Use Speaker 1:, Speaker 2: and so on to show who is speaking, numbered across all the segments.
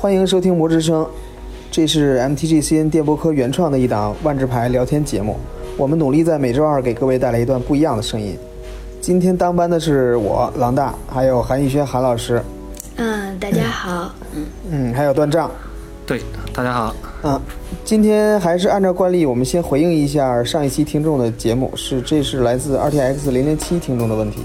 Speaker 1: 欢迎收听《魔之声》，这是 MTGCN 电波科原创的一档万智牌聊天节目。我们努力在每周二给各位带来一段不一样的声音。今天当班的是我狼大，还有韩宇轩韩老师，
Speaker 2: 嗯，大家好。
Speaker 1: 嗯，还有段丈。
Speaker 3: 对，大家好。
Speaker 1: 嗯，今天还是按照惯例，我们先回应一下上一期听众的节目，是这是来自 RTX 零零七听众的问题。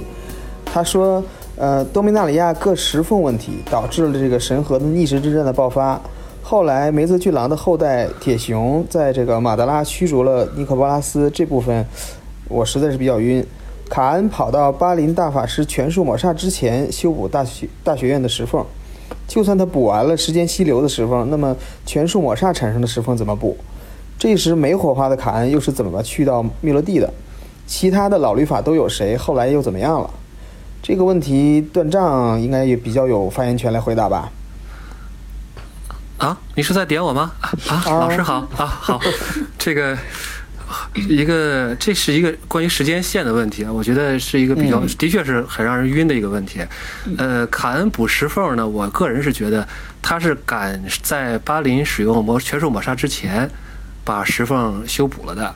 Speaker 1: 他说，呃，多米纳里亚各石缝问题导致了这个神河的逆时之战的爆发。后来梅泽巨狼的后代铁熊在这个马德拉驱逐了尼可波拉斯这部分，我实在是比较晕。卡恩跑到巴林大法师全数抹杀之前修补大学大学院的石缝。就算他补完了时间溪流的石缝，那么全数抹煞产生的石缝怎么补？这时没火花的卡恩又是怎么去到密罗地的？其他的老律法都有谁？后来又怎么样了？这个问题断账应该也比较有发言权来回答吧？
Speaker 3: 啊，你是在点我吗？啊，老师好啊，好，这个。一个，这是一个关于时间线的问题啊，我觉得是一个比较，的确是很让人晕的一个问题。呃，卡恩补石缝呢，我个人是觉得他是赶在巴林使用魔全数抹杀之前把石缝修补了的，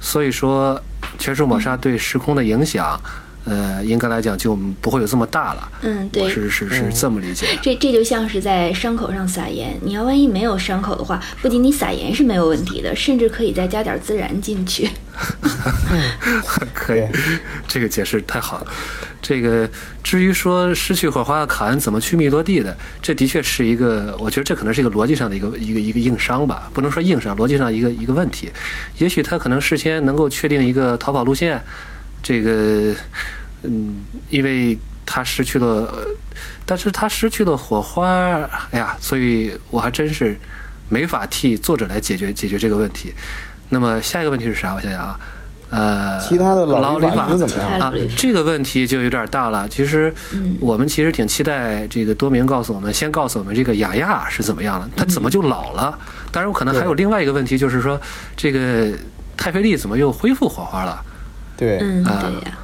Speaker 3: 所以说全数抹杀对时空的影响。呃，应该来讲就不会有这么大了。
Speaker 2: 嗯，对，
Speaker 3: 是是是这么理解。
Speaker 2: 这这就像是在伤口上撒盐，你要万一没有伤口的话，不仅你撒盐是没有问题的，甚至可以再加点孜然进去。
Speaker 3: 可以，这个解释太好了。这个至于说失去火花的卡恩怎么去密罗地的，这的确是一个，我觉得这可能是一个逻辑上的一个一个一个硬伤吧，不能说硬伤，逻辑上一个一个问题。也许他可能事先能够确定一个逃跑路线。这个，嗯，因为他失去了，但是他失去了火花，哎呀，所以我还真是没法替作者来解决解决这个问题。那么下一个问题是啥？我想想啊，呃，
Speaker 1: 其他的
Speaker 3: 老
Speaker 1: 理法怎么样
Speaker 3: 啊？这个问题就有点大了。其实我们其实挺期待这个多明告诉我们，先告诉我们这个雅亚是怎么样了，他怎么就老了？当然，我可能还有另外一个问题，就是说这个泰菲利怎么又恢复火花了？
Speaker 1: 对，
Speaker 2: 嗯，对呀。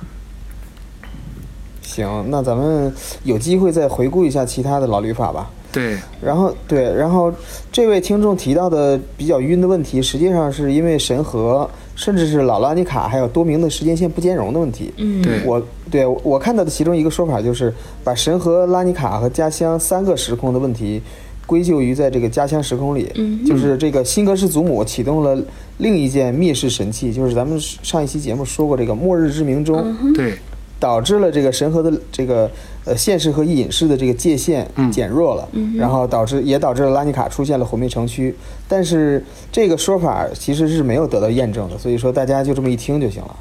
Speaker 1: 行，那咱们有机会再回顾一下其他的老律法吧。
Speaker 3: 对，
Speaker 1: 然后对，然后这位听众提到的比较晕的问题，实际上是因为神和甚至是老拉尼卡还有多明的时间线不兼容的问题。
Speaker 2: 嗯，
Speaker 3: 对
Speaker 1: 我对我看到的其中一个说法就是把神和拉尼卡和家乡三个时空的问题。归咎于在这个家乡时空里，就是这个辛格氏祖母启动了另一件灭世神器，就是咱们上一期节目说过这个末日之鸣钟，
Speaker 3: 对，
Speaker 1: 导致了这个神和的这个呃现实和隐世的这个界限减弱了，然后导致也导致了拉尼卡出现了毁灭城区，但是这个说法其实是没有得到验证的，所以说大家就这么一听就行了。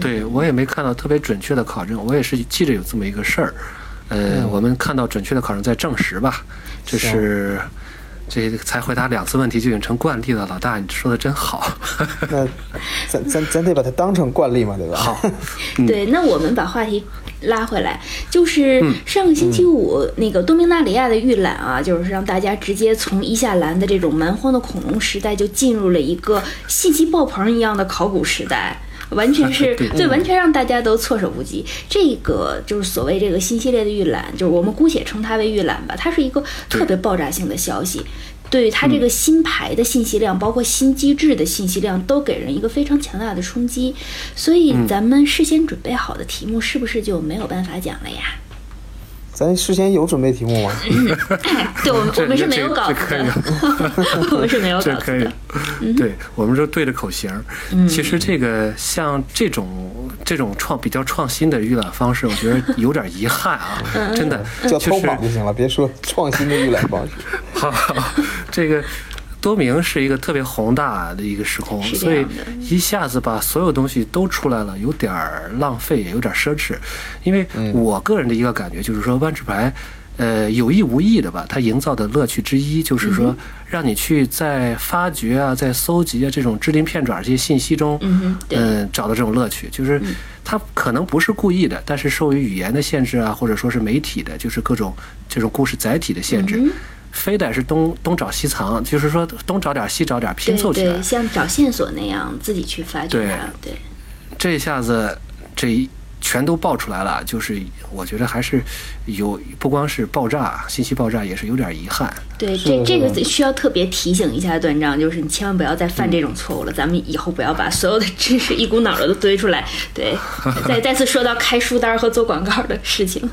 Speaker 3: 对我也没看到特别准确的考证，我也是记着有这么一个事儿。呃，我们看到准确的考证在证实吧，就是这才回答两次问题就已经成惯例了。老大，你说的真好。
Speaker 1: 那咱咱咱得把它当成惯例嘛，对吧？
Speaker 3: 好。
Speaker 2: 对，那我们把话题拉回来，就是上个星期五那个多明纳里亚的预览啊，就是让大家直接从伊夏兰的这种蛮荒的恐龙时代，就进入了一个信息爆棚一样的考古时代。完全是 对，完全让大家都措手不及。这个就是所谓这个新系列的预览，就是我们姑且称它为预览吧。它是一个特别爆炸性的消息，对于它这个新牌的信息量，包括新机制的信息量，都给人一个非常强大的冲击。所以咱们事先准备好的题目，是不是就没有办法讲了呀？
Speaker 1: 咱事先有准备题目吗？
Speaker 2: 对，我们我们是没有稿子的，我们是没有稿子的。
Speaker 3: 对，我们就对着口型。其实这个像这种这种创比较创新的预览方式，我觉得有点遗憾啊，真的。
Speaker 1: 叫偷榜就行了，别说创新的预览方式。
Speaker 3: 好，这个。多明是一个特别宏大的一个时空，所以一下子把所有东西都出来了，有点浪费，也有点奢侈。因为我个人的一个感觉就是说，万智牌，呃，有意无意的吧，它营造的乐趣之一就是说，让你去在发掘啊，在搜集啊这种支鳞片爪这些信息中，嗯，找到这种乐趣。就是它可能不是故意的，但是受于语言的限制啊，或者说是媒体的，就是各种这种故事载体的限制。非得是东东找西藏，就是说东找点西找点拼凑起
Speaker 2: 来，像找线索那样自己去发掘。
Speaker 3: 对，
Speaker 2: 对，
Speaker 3: 这下子这全都爆出来了，就是我觉得还是有不光是爆炸，信息爆炸也是有点遗憾。
Speaker 2: 对，这这个需要特别提醒一下段章，就是你千万不要再犯这种错误了。咱们以后不要把所有的知识一股脑的都堆出来。对，再再次说到开书单和做广告的事情。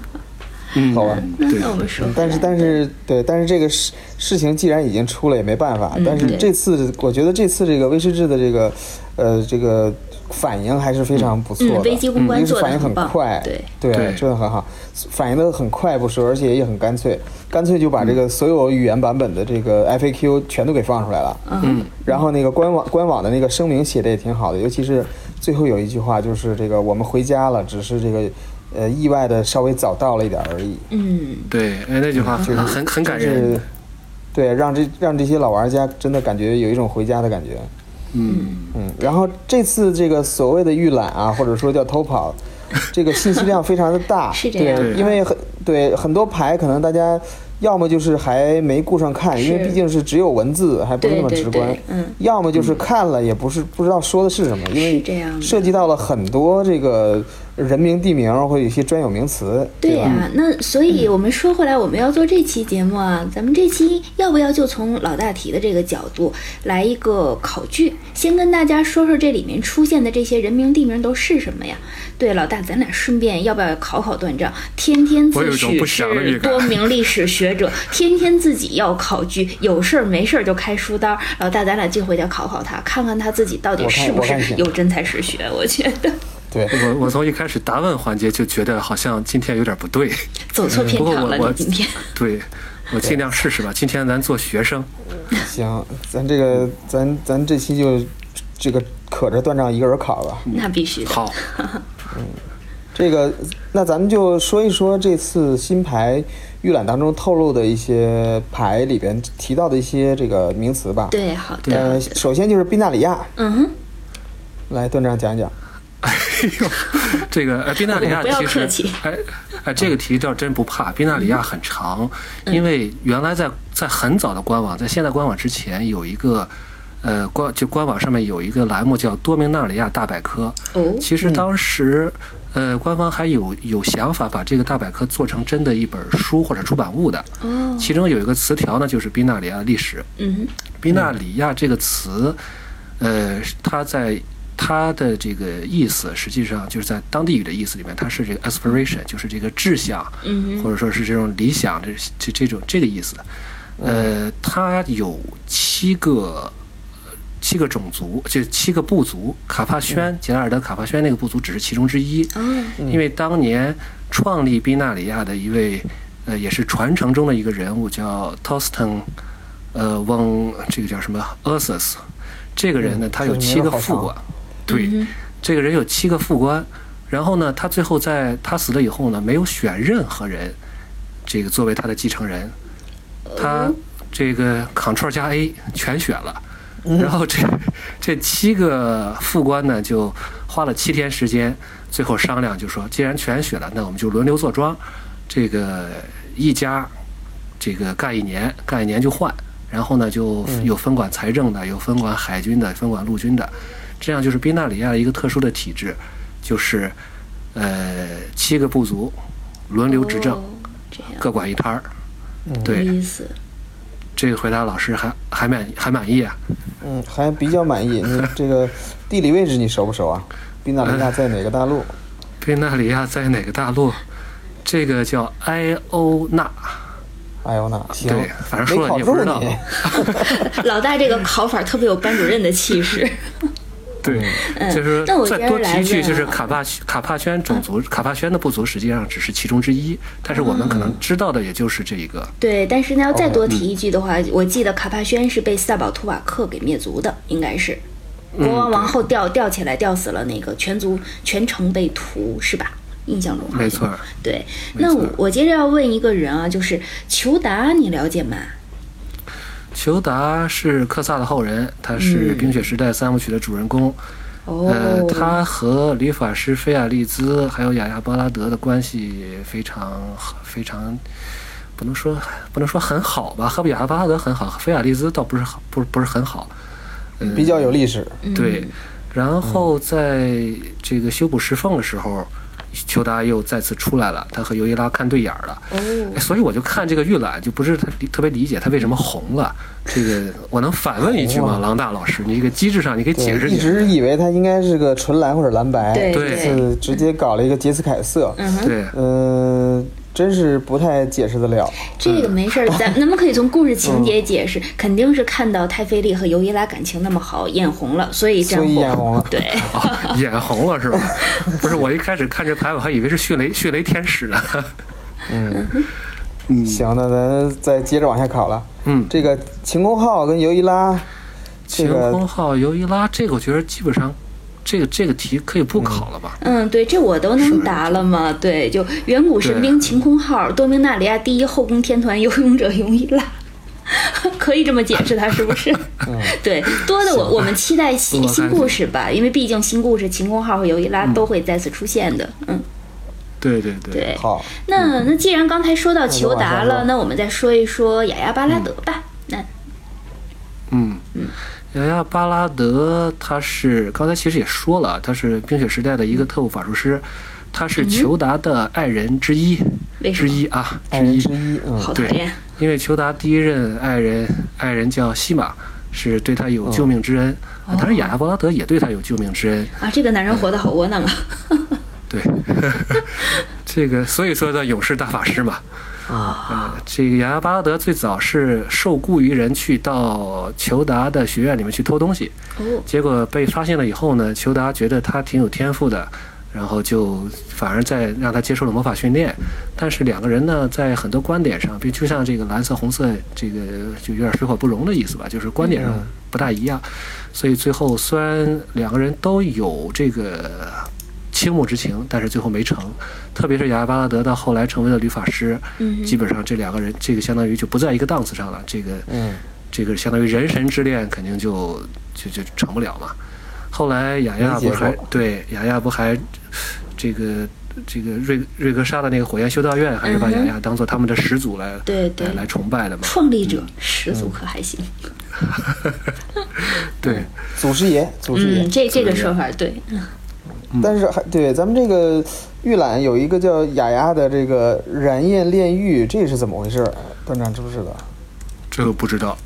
Speaker 3: 嗯，
Speaker 1: 好吧。
Speaker 2: 那我们说，
Speaker 1: 但是但是对，但是这个事事情既然已经出了，也没办法。但是这次我觉得这次这个威士忌的这个呃这个反应还是非常不错的，
Speaker 2: 危机公关
Speaker 1: 做的很快，
Speaker 2: 对
Speaker 1: 对，做的很好，反应的很快不说，而且也很干脆，干脆就把这个所有语言版本的这个 FAQ 全都给放出来了。
Speaker 2: 嗯，
Speaker 1: 然后那个官网官网的那个声明写的也挺好的，尤其是最后有一句话，就是这个我们回家了，只是这个。呃，意外的稍微早到了一点而已。
Speaker 2: 嗯，
Speaker 3: 对，哎，那句话就是很很感人。
Speaker 1: 对，让这让这些老玩家真的感觉有一种回家的感觉。
Speaker 3: 嗯
Speaker 1: 嗯。然后这次这个所谓的预览啊，或者说叫偷跑，这个信息量非常的大。
Speaker 2: 是这样。
Speaker 1: 对，因为很对很多牌可能大家要么就是还没顾上看，因为毕竟是只有文字，还不是那么直观。
Speaker 2: 嗯。
Speaker 1: 要么就是看了也不是不知道说的是什么，因为涉及到了很多这个。人名地名或有一些专有名词，
Speaker 2: 对
Speaker 1: 呀。
Speaker 2: 那所以我们说回来，我们要做这期节目啊，咱们这期要不要就从老大提的这个角度来一个考据？先跟大家说说这里面出现的这些人名地名都是什么呀？对，老大，咱俩顺便要不要考考段章？天天自诩是多名历史学者，天天自己要考据，有事儿没事儿就开书单。老大，咱俩这回就考考他，看看他自己到底是不是有真才实学？我觉得。
Speaker 1: 对
Speaker 3: 我，我从一开始答问环节就觉得好像今天有点不对，
Speaker 2: 走错片场了。
Speaker 3: 今天，对，我尽量试试吧。今天咱做学生，
Speaker 1: 行，咱这个，咱咱这期就这个可着段长一个人考吧。
Speaker 2: 那必须的。
Speaker 3: 好，
Speaker 1: 嗯，这个，那咱们就说一说这次新牌预览当中透露的一些牌里边提到的一些这个名词吧。
Speaker 2: 对，好的。
Speaker 1: 呃，首先就是宾纳里亚。
Speaker 2: 嗯哼。
Speaker 1: 来，段长讲讲。
Speaker 3: 这个呃，宾纳里亚其实，哎哎，这个题倒真不怕。宾纳里亚很长，因为原来在在很早的官网，在现在官网之前有一个，呃，官就官网上面有一个栏目叫多明纳里亚大百科。
Speaker 2: 哦，
Speaker 3: 其实当时，呃，官方还有有想法把这个大百科做成真的一本书或者出版物的。
Speaker 2: 哦，
Speaker 3: 其中有一个词条呢，就是宾纳里亚历史。
Speaker 2: 嗯，
Speaker 3: 宾纳里亚这个词，呃，它在。它的这个意思，实际上就是在当地语的意思里面，它是这个 aspiration，就是这个志向，或者说是这种理想，这这这种这个意思。呃，它有七个七个种族，就七个部族。卡帕宣，杰拉尔德卡帕宣那个部族只是其中之一。因为当年创立宾纳里亚的一位，呃，也是传承中的一个人物，叫 Toston，呃，翁这个叫什么 Ursus，这个人呢，他有七个副官。对，这个人有七个副官，然后呢，他最后在他死了以后呢，没有选任何人，这个作为他的继承人，他这个 Ctrl 加 A 全选了，然后这 这七个副官呢，就花了七天时间，最后商量就说，既然全选了，那我们就轮流坐庄，这个一家这个干一年，干一年就换，然后呢，就有分管财政的，有分管海军的，分管陆军的。这样就是宾纳里亚一个特殊的体制，就是，呃，七个部族轮流执政，各管一摊儿。对，
Speaker 2: 意思。
Speaker 3: 这个回答老师还还满还满意啊？
Speaker 1: 嗯，还比较满意。你 这个地理位置你熟不熟啊？宾纳里亚在哪个大陆？
Speaker 3: 宾纳里亚在哪个大陆？这个叫埃欧纳。
Speaker 1: 埃欧纳，对，
Speaker 3: 反正说了你也不知道。
Speaker 2: 老大这个考法特别有班主任的气势。
Speaker 3: 对，就是再多提一句，就是卡帕卡帕宣种族，卡帕宣的部族实际上只是其中之一，但是我们可能知道的也就是这一个。
Speaker 2: 对，但是呢，要再多提一句的话，我记得卡帕宣是被萨宝图瓦克给灭族的，应该是国王王后吊吊起来吊死了，那个全族全城被屠，是吧？印象中
Speaker 3: 没错。
Speaker 2: 对，那我我接着要问一个人啊，就是裘达，你了解吗？
Speaker 3: 裘达是克萨的后人，他是《冰雪时代》三部曲的主人公。呃，他和理发师菲亚利兹还有雅亚巴拉德的关系非常非常，不能说不能说很好吧？和雅亚巴拉德很好，和菲亚利兹倒不是好，不是不是很好。
Speaker 1: 比较有历史。
Speaker 3: 对，然后在这个修补石缝的时候，裘达又再次出来了，他和尤伊拉看对眼了，
Speaker 2: 哦，
Speaker 3: 所以我就看这个预览，就不是特特别理解他为什么红了。这个我能反问一句吗，郎大老师？你这个机制上你可以解释
Speaker 1: 一直以为他应该是个纯蓝或者蓝白，
Speaker 2: 对
Speaker 3: 对，
Speaker 1: 是直接搞了一个杰斯凯色，
Speaker 2: 嗯，
Speaker 3: 对，
Speaker 1: 嗯。真是不太解释得了。
Speaker 2: 这个没事儿，咱咱们可以从故事情节解释，肯定是看到太妃丽和尤伊拉感情那么好，眼红了，所以这样
Speaker 1: 眼红了。
Speaker 2: 对，
Speaker 3: 眼红了是吧？不是，我一开始看这牌，我还以为是迅雷迅雷天使呢。
Speaker 1: 嗯嗯，行，那咱再接着往下考了。
Speaker 3: 嗯，
Speaker 1: 这个晴空号跟尤伊拉，
Speaker 3: 晴空号、尤伊拉，这个我觉得基本上。这个这个题可以不考了吧？
Speaker 2: 嗯，对，这我都能答了嘛。对，就远古神兵晴空号，多明纳里亚第一后宫天团游泳者尤伊拉，可以这么解释它是不是？对，多的我我们期待新新故事吧，因为毕竟新故事晴空号和尤伊拉都会再次出现的。嗯，
Speaker 3: 对对
Speaker 2: 对。
Speaker 1: 对好，
Speaker 2: 那那既然刚才说到裘达了，那我们再说一说雅亚巴拉德吧。那，
Speaker 3: 嗯嗯。雅亚巴拉德，他是刚才其实也说了，他是冰雪时代的一个特务法术师，他是裘达的爱人之一，之一啊，
Speaker 1: 之一之一，嗯，
Speaker 3: 对，因为裘达第一任爱人，爱人叫西玛，是对他有救命之恩，当然雅亚巴拉德也对他有救命之恩
Speaker 2: 啊，这个男人活得好窝囊啊，
Speaker 3: 对，这个所以说叫勇士大法师嘛。
Speaker 2: 啊，
Speaker 3: 这个雅亚巴拉德最早是受雇于人去到裘达的学院里面去偷东西，
Speaker 2: 哦，
Speaker 3: 结果被发现了以后呢，裘达觉得他挺有天赋的，然后就反而在让他接受了魔法训练。但是两个人呢，在很多观点上，比如就像这个蓝色红色，这个就有点水火不容的意思吧，就是观点上不大一样。所以最后虽然两个人都有这个。倾慕之情，但是最后没成。特别是雅亚巴拉德到后来成为了律法师，嗯基本上这两个人，这个相当于就不在一个档次上了。这个，嗯这个相当于人神之恋，肯定就就就成不了嘛。后来雅亚不还对雅亚不还这个这个瑞瑞格莎的那个火焰修道院，还是把雅亚当做他们的始祖来
Speaker 2: 对对
Speaker 3: 来崇拜的嘛？
Speaker 2: 创立者始祖可还行？
Speaker 3: 对，
Speaker 1: 祖师爷，祖师爷，
Speaker 2: 这这个说法对。
Speaker 1: 但是还对咱们这个预览有一个叫雅雅的这个燃焰炼狱，这是怎么回事？段长知不知道？
Speaker 3: 这个不知道，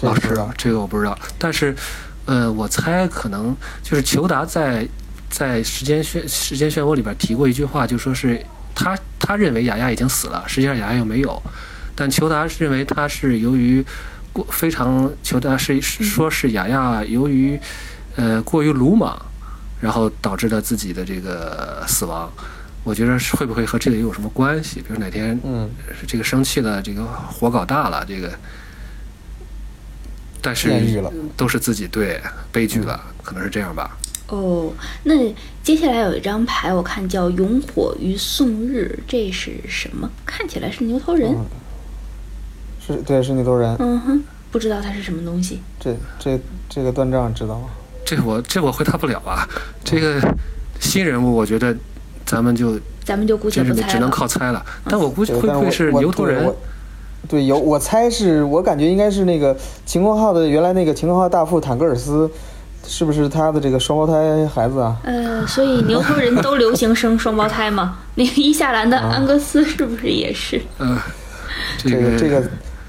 Speaker 3: 老师，这个我不知道。但是，呃，我猜可能就是裘达在在时间漩时间漩涡里边提过一句话，就说是他他认为雅雅已经死了，实际上雅雅又没有。但裘达认为他是由于过非常裘达是说是雅雅由于呃过于鲁莽。然后导致了自己的这个死亡，我觉得会不会和这个有什么关系？比如哪天，
Speaker 1: 嗯，
Speaker 3: 这个生气了，这个火搞大了，这个，但是都是自己对悲剧了，可能是这样吧。
Speaker 2: 哦，那接下来有一张牌，我看叫“永火于宋日”，这是什么？看起来是牛头人，
Speaker 1: 是对，是牛头人。
Speaker 2: 嗯哼，不知道它是什么东西。
Speaker 1: 这这这个断账知道吗？
Speaker 3: 这我这我回答不了啊，这个新人物我觉得咱们就
Speaker 2: 咱们就估计
Speaker 3: 只能靠猜了。但我估计会不会是牛头人？
Speaker 1: 对，有我猜是我感觉应该是那个晴空号的原来那个晴空号大副坦格尔斯，是不是他的这个双胞胎孩子啊？
Speaker 2: 呃，所以牛头人都流行生双胞胎吗？那个伊夏兰的安格斯是不是也是？
Speaker 3: 嗯，
Speaker 1: 这个这个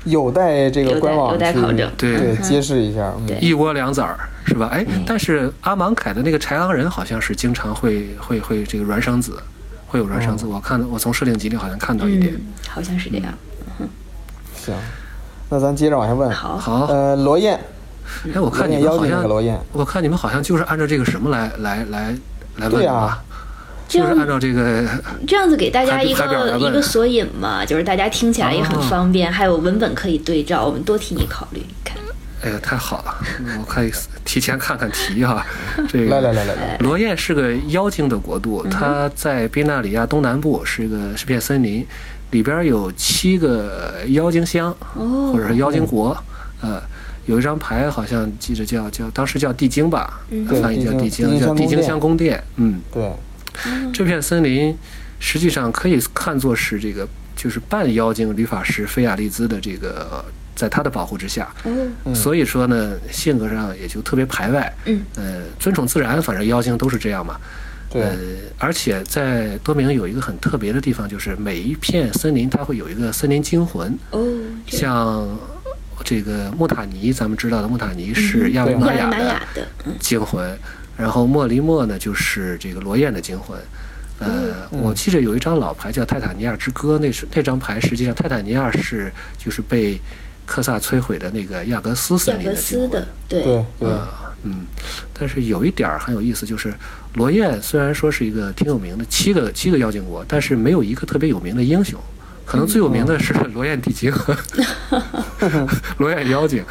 Speaker 1: 有待这个官网
Speaker 2: 去
Speaker 3: 对
Speaker 1: 揭示一下。
Speaker 3: 一窝两崽儿。是吧？哎，但是阿芒凯的那个豺狼人好像是经常会会会这个孪生子，会有孪生子。我看我从设定集里好像看到一点，
Speaker 2: 好像是这样。
Speaker 1: 行，那咱接着往下问。
Speaker 2: 好，
Speaker 3: 好。
Speaker 1: 呃，罗燕，
Speaker 3: 哎，我看你们好像
Speaker 1: 罗燕，
Speaker 3: 我看你们好像就是按照这个什么来来来来问
Speaker 1: 啊？
Speaker 3: 就是按照这个
Speaker 2: 这样子给大家一个一个索引嘛，就是大家听起来也很方便，还有文本可以对照，我们多替你考虑，你看。
Speaker 3: 哎呀，太好了！我可以提前看看题哈。这个
Speaker 1: 来来来来来，
Speaker 3: 罗燕是个妖精的国度，它在宾纳里亚东南部，是一个是片森林，里边有七个妖精乡，或者是妖精国。呃，有一张牌好像记着叫叫，当时叫地精吧，翻译叫地精，叫地精乡宫殿。嗯，
Speaker 1: 对。
Speaker 3: 这片森林实际上可以看作是这个，就是半妖精女法师菲亚利兹的这个。在他的保护之下，所以说呢，性格上也就特别排外。
Speaker 2: 嗯，
Speaker 3: 呃，尊崇自然，反正妖精都是这样嘛。
Speaker 1: 对，
Speaker 3: 呃，而且在多明有一个很特别的地方，就是每一片森林它会有一个森林惊魂，
Speaker 2: 哦，
Speaker 3: 像这个穆塔尼，咱们知道的穆塔尼是亚维玛雅的
Speaker 2: 雅的，嗯，
Speaker 3: 惊魂，然后莫离莫呢就是这个罗燕的惊魂。呃，我记得有一张老牌叫《泰坦尼亚之歌》，那是那张牌，实际上泰坦尼亚是就是被科萨摧毁的那个亚格斯森
Speaker 2: 亚格
Speaker 3: 林的惊魂。
Speaker 2: 斯的，对，
Speaker 1: 对对，
Speaker 3: 啊，嗯，但是有一点儿很有意思，就是罗燕虽然说是一个挺有名的七个七个妖精国，但是没有一个特别有名的英雄，可能最有名的是罗燕地精和罗燕妖精，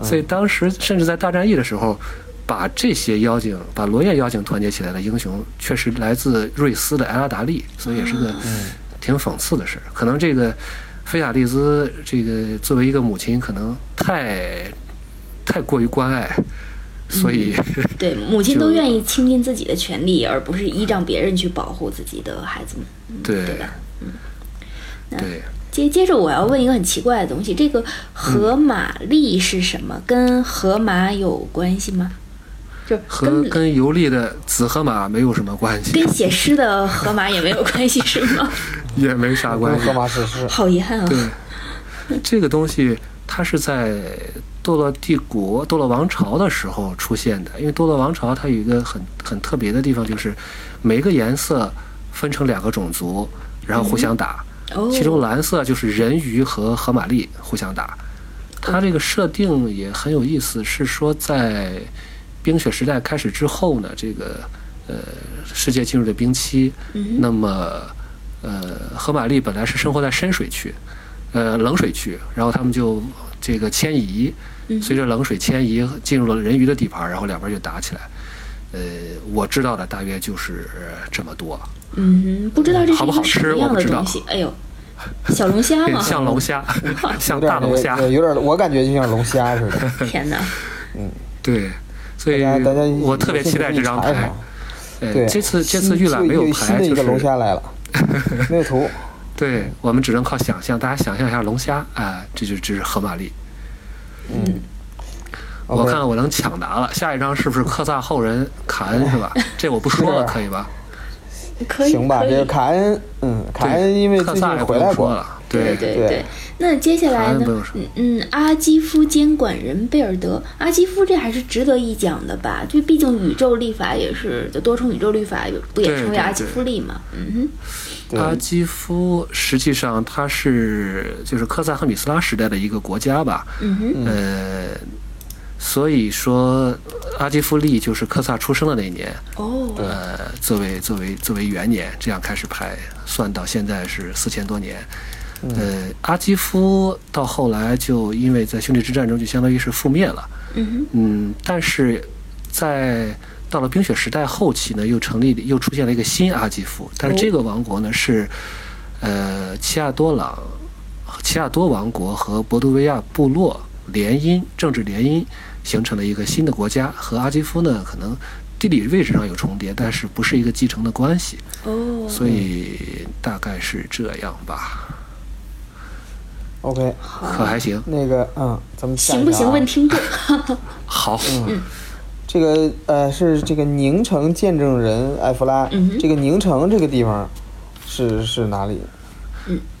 Speaker 3: 所以当时甚至在大战役的时候。把这些妖精，把罗燕妖精团结起来的英雄，确实来自瑞斯的埃拉达利，所以也是个挺讽刺的事儿。可能这个菲亚利兹，这个作为一个母亲，可能太太过于关爱，所以、
Speaker 2: 对，母亲都愿意倾尽自己的全力，而不是依仗别人去保护自己的孩子们，嗯
Speaker 3: 对
Speaker 2: 对吧？
Speaker 3: 对
Speaker 2: 接接着我要问一个很奇怪的东西，这个河马力是什么？跟河马有关系吗？就
Speaker 3: 和
Speaker 2: 跟
Speaker 3: 跟游历的紫河马没有什么关系
Speaker 2: 跟，写诗的河马也没有关系，是吗？
Speaker 3: 也没啥关系
Speaker 1: 河。马史诗，
Speaker 2: 好遗憾啊！
Speaker 3: 对，这个东西它是在堕落帝国、堕落王朝的时候出现的。因为堕落王朝它有一个很很特别的地方，就是每个颜色分成两个种族，然后互相打。
Speaker 2: 哦，
Speaker 3: 其中蓝色就是人鱼和河马力互相打。它这个设定也很有意思，是说在冰雪时代开始之后呢，这个呃世界进入了冰期，
Speaker 2: 嗯
Speaker 3: 那么呃河马利本来是生活在深水区，呃冷水区，然后他们就这个迁移，
Speaker 2: 嗯
Speaker 3: 随着冷水迁移进入了人鱼的地盘，然后两边就打起来。呃，我知道的大约就是这么多，
Speaker 2: 嗯，不知道这是
Speaker 3: 好不好吃我不知道
Speaker 2: 样的东西？哎呦，小龙虾吗？
Speaker 3: 像龙虾，像大龙虾，
Speaker 1: 有点，我感觉就像龙虾似的。
Speaker 2: 天哪！
Speaker 3: 对，所以
Speaker 1: 大家
Speaker 3: 我特别期待这张牌。
Speaker 1: 对
Speaker 3: 呃，这次这次预览没有牌，就
Speaker 1: 是一个龙
Speaker 3: 是
Speaker 1: 虾来了，没有图。
Speaker 3: 对我们只能靠想象，大家想象一下龙虾啊、这就这是河马力。
Speaker 1: 嗯，
Speaker 3: 我看我能抢答了，下一张是不是科萨后人卡恩是吧？这我不说了，可以吧？
Speaker 2: 可以，
Speaker 1: 行吧，这个卡恩，嗯，卡恩因为
Speaker 3: 科
Speaker 1: 最近
Speaker 3: 萨也不用
Speaker 1: 回来过，
Speaker 3: 说了，
Speaker 2: 对
Speaker 3: 对
Speaker 2: 对
Speaker 1: 对。
Speaker 2: 那接下来呢？嗯嗯，阿基夫监管人贝尔德，阿基夫这还是值得一讲的吧？就毕竟宇宙立法也是，就多重宇宙立法不也称为阿基夫历嘛？嗯
Speaker 1: 哼。
Speaker 3: 阿基夫实际上他是就是科萨和米斯拉时代的一个国家吧，
Speaker 2: 嗯哼，
Speaker 3: 呃，所以说阿基夫利就是科萨出生的那一年，
Speaker 2: 哦，
Speaker 3: 呃，作为作为作为元年，这样开始排，算到现在是四千多年。呃，阿基夫到后来就因为在兄弟之战中就相当于是覆灭了，
Speaker 2: 嗯，
Speaker 3: 嗯，但是在到了冰雪时代后期呢，又成立又出现了一个新阿基夫，但是这个王国呢是呃齐亚多朗、齐亚多王国和博多维亚部落联姻政治联姻形成了一个新的国家，和阿基夫呢可能地理位置上有重叠，但是不是一个继承的关系，
Speaker 2: 哦，
Speaker 3: 所以大概是这样吧，
Speaker 1: OK，
Speaker 3: 可还行。
Speaker 1: 那个，嗯，咱们下一
Speaker 2: 行不行？问听众。
Speaker 3: 好，嗯
Speaker 1: 这个呃是这个宁城见证人艾弗拉，
Speaker 2: 嗯
Speaker 1: 这个宁城这个地方是是哪里？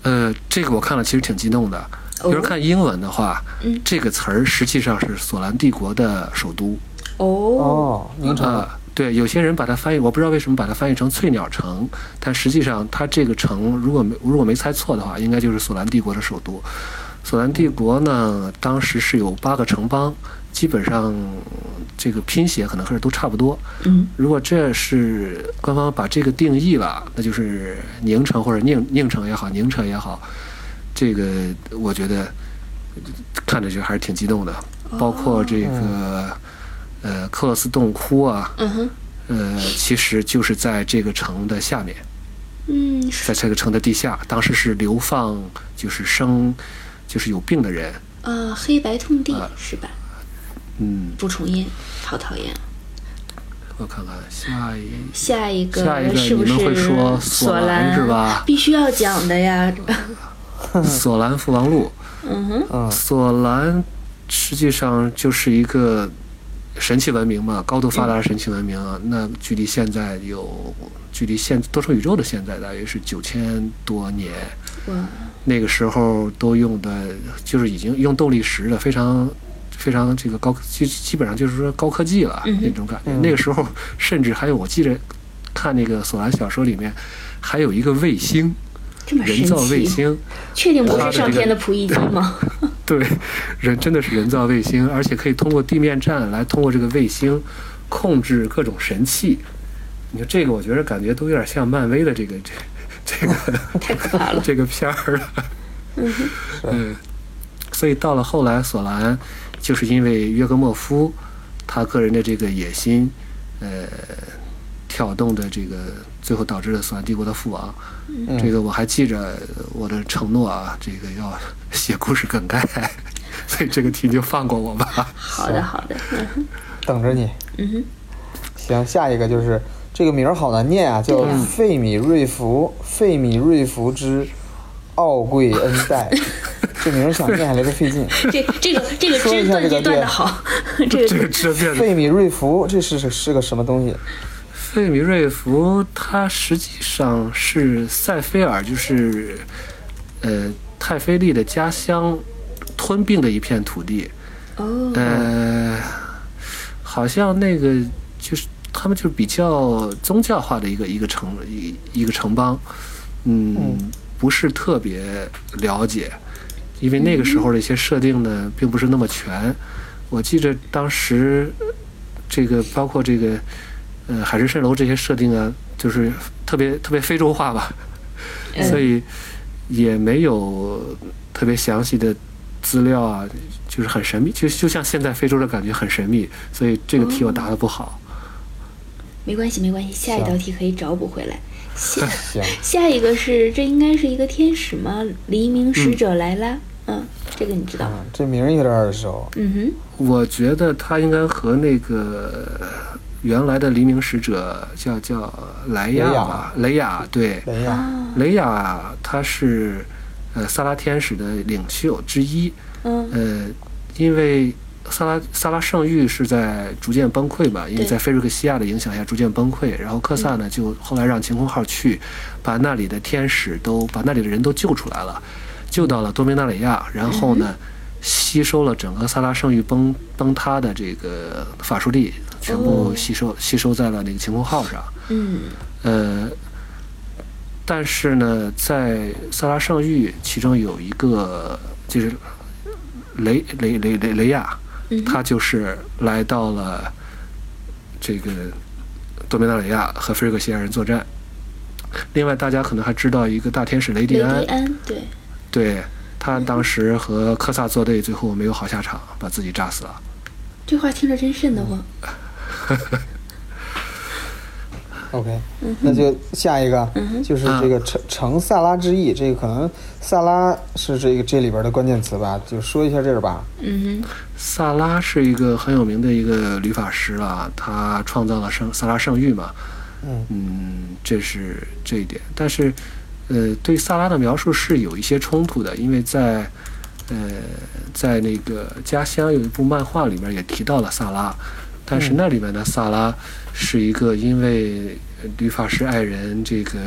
Speaker 3: 呃，这个我看了其实挺激动的。比如看英文的话，
Speaker 2: 嗯
Speaker 3: 这个词儿实际上是索兰帝国的首都。
Speaker 2: 哦，
Speaker 1: 哦，宁城，
Speaker 3: 啊，对，有些人把它翻译，我不知道为什么把它翻译成翠鸟城，但实际上它这个城，如果没如果没猜错的话，应该就是索兰帝国的首都。索兰帝国呢，当时是有八个城邦，基本上这个拼写可能是都差不多。
Speaker 2: 嗯，
Speaker 3: 如果这是官方把这个定义了，那就是宁城或者宁宁城也好，宁城也好，这个我觉得看着就还是挺激动的。包括这个呃克洛斯洞窟啊，
Speaker 2: 嗯哼，
Speaker 3: 呃，其实就是在这个城的下面，
Speaker 2: 嗯，是
Speaker 3: 在这个城的地下，当时是流放就是生就是有病的人，
Speaker 2: 啊，黑白痛地
Speaker 3: 啊
Speaker 2: 是吧？
Speaker 3: 嗯，
Speaker 2: 不重音，好讨厌。
Speaker 3: 我看看下一
Speaker 2: 下一个
Speaker 3: 下一个
Speaker 2: 是不
Speaker 3: 你们会
Speaker 2: 是
Speaker 3: 说
Speaker 2: 索
Speaker 3: 索兰是吧
Speaker 2: 必须要讲的呀。
Speaker 3: 索兰父王录。
Speaker 2: 嗯哼，
Speaker 1: 嗯
Speaker 3: 索兰实际上就是一个神奇文明嘛，高度发达的神奇文明，那距离现在有距离现多重宇宙的现在大约是九千多年。
Speaker 2: 哇！
Speaker 3: 那个时候都用的，就是已经用动力石的，非常非常这个高，基基本上就是说高科技了那种感觉。那个时候甚至还有，我记得看那个索兰小说里面还有一个卫星，人造卫星，
Speaker 2: 确定不是上天的仆役机吗？
Speaker 3: 对，人真的是人造卫星，而且可以通过地面站来通过这个卫星控制各种神器。你说这个，我觉得感觉都有点像漫威的这个这。这个
Speaker 2: 太可怕了，
Speaker 3: 这个片儿了。嗯，所以到了后来，索兰就是因为约格莫夫他个人的这个野心，呃，挑动的这个，最后导致了索兰帝国的覆亡。这个我还记着我的承诺啊，这个要写故事梗概，所以这个题就放过我吧。
Speaker 2: 好的，好的，
Speaker 1: 等着你。
Speaker 2: 嗯哼，
Speaker 1: 行，下一个就是。这个名儿好难念啊，叫费米瑞福，费米瑞福之奥贵恩代。这名儿想念还来个费劲。
Speaker 2: 这 这个这个
Speaker 1: 说一下这个
Speaker 2: 断的好。
Speaker 3: 这个这
Speaker 1: 费米瑞福，这是是个什么东西？
Speaker 3: 费米瑞福，它实际上是塞菲尔，就是呃泰菲丽的家乡吞并的一片土地。
Speaker 2: 哦。
Speaker 3: 呃，好像那个就是。他们就是比较宗教化的一个一个城一一个城邦，嗯，不是特别了解，因为那个时候的一些设定呢，并不是那么全。我记着当时这个包括这个呃海市蜃楼这些设定啊，就是特别特别非洲化吧，所以也没有特别详细的资料啊，就是很神秘，就就像现在非洲的感觉很神秘，所以这个题我答的不好。
Speaker 2: 没关系，没关系，下一道题可以找补回来。下 下一个是，这应该是一个天使吗？黎明使者来啦。嗯，这个你知道？
Speaker 1: 这名有点耳熟。
Speaker 2: 嗯
Speaker 3: 哼，我觉得他应该和那个原来的黎明使者叫叫莱亚吧？雷亚对。
Speaker 1: 雷亚，
Speaker 3: 雷亚他是呃萨拉天使的领袖之一。
Speaker 2: 嗯。
Speaker 3: 呃，因为。萨拉萨拉圣域是在逐渐崩溃吧，因为在菲瑞克西亚的影响下逐渐崩溃。然后科萨呢，就后来让晴空号去，把那里的天使都把那里的人都救出来了，救到了多明纳里亚。然后呢，吸收了整个萨拉圣域崩崩塌的这个法术力，全部吸收吸收在了那个晴空号上。
Speaker 2: 嗯。
Speaker 3: 呃，但是呢，在萨拉圣域，其中有一个就是雷雷雷雷雷亚。他就是来到了这个多米纳里亚和菲尔克西亚人作战。另外，大家可能还知道一个大天使雷迪
Speaker 2: 安，对，
Speaker 3: 对他当时和科萨作对，最后没有好下场，把自己炸死了。
Speaker 2: 这话听着真瘆得慌。
Speaker 1: OK，那就下一个，就是这个成成萨拉之意，这个可能萨拉是这个这里边的关键词吧，就说一下这个吧。
Speaker 2: 嗯哼，
Speaker 3: 萨拉是一个很有名的一个律法师了，他创造了圣萨拉圣域嘛。
Speaker 1: 嗯
Speaker 3: 嗯，这是这一点，但是呃，对萨拉的描述是有一些冲突的，因为在呃在那个家乡有一部漫画里面也提到了萨拉。但是那里面的萨拉是一个因为律法师爱人这个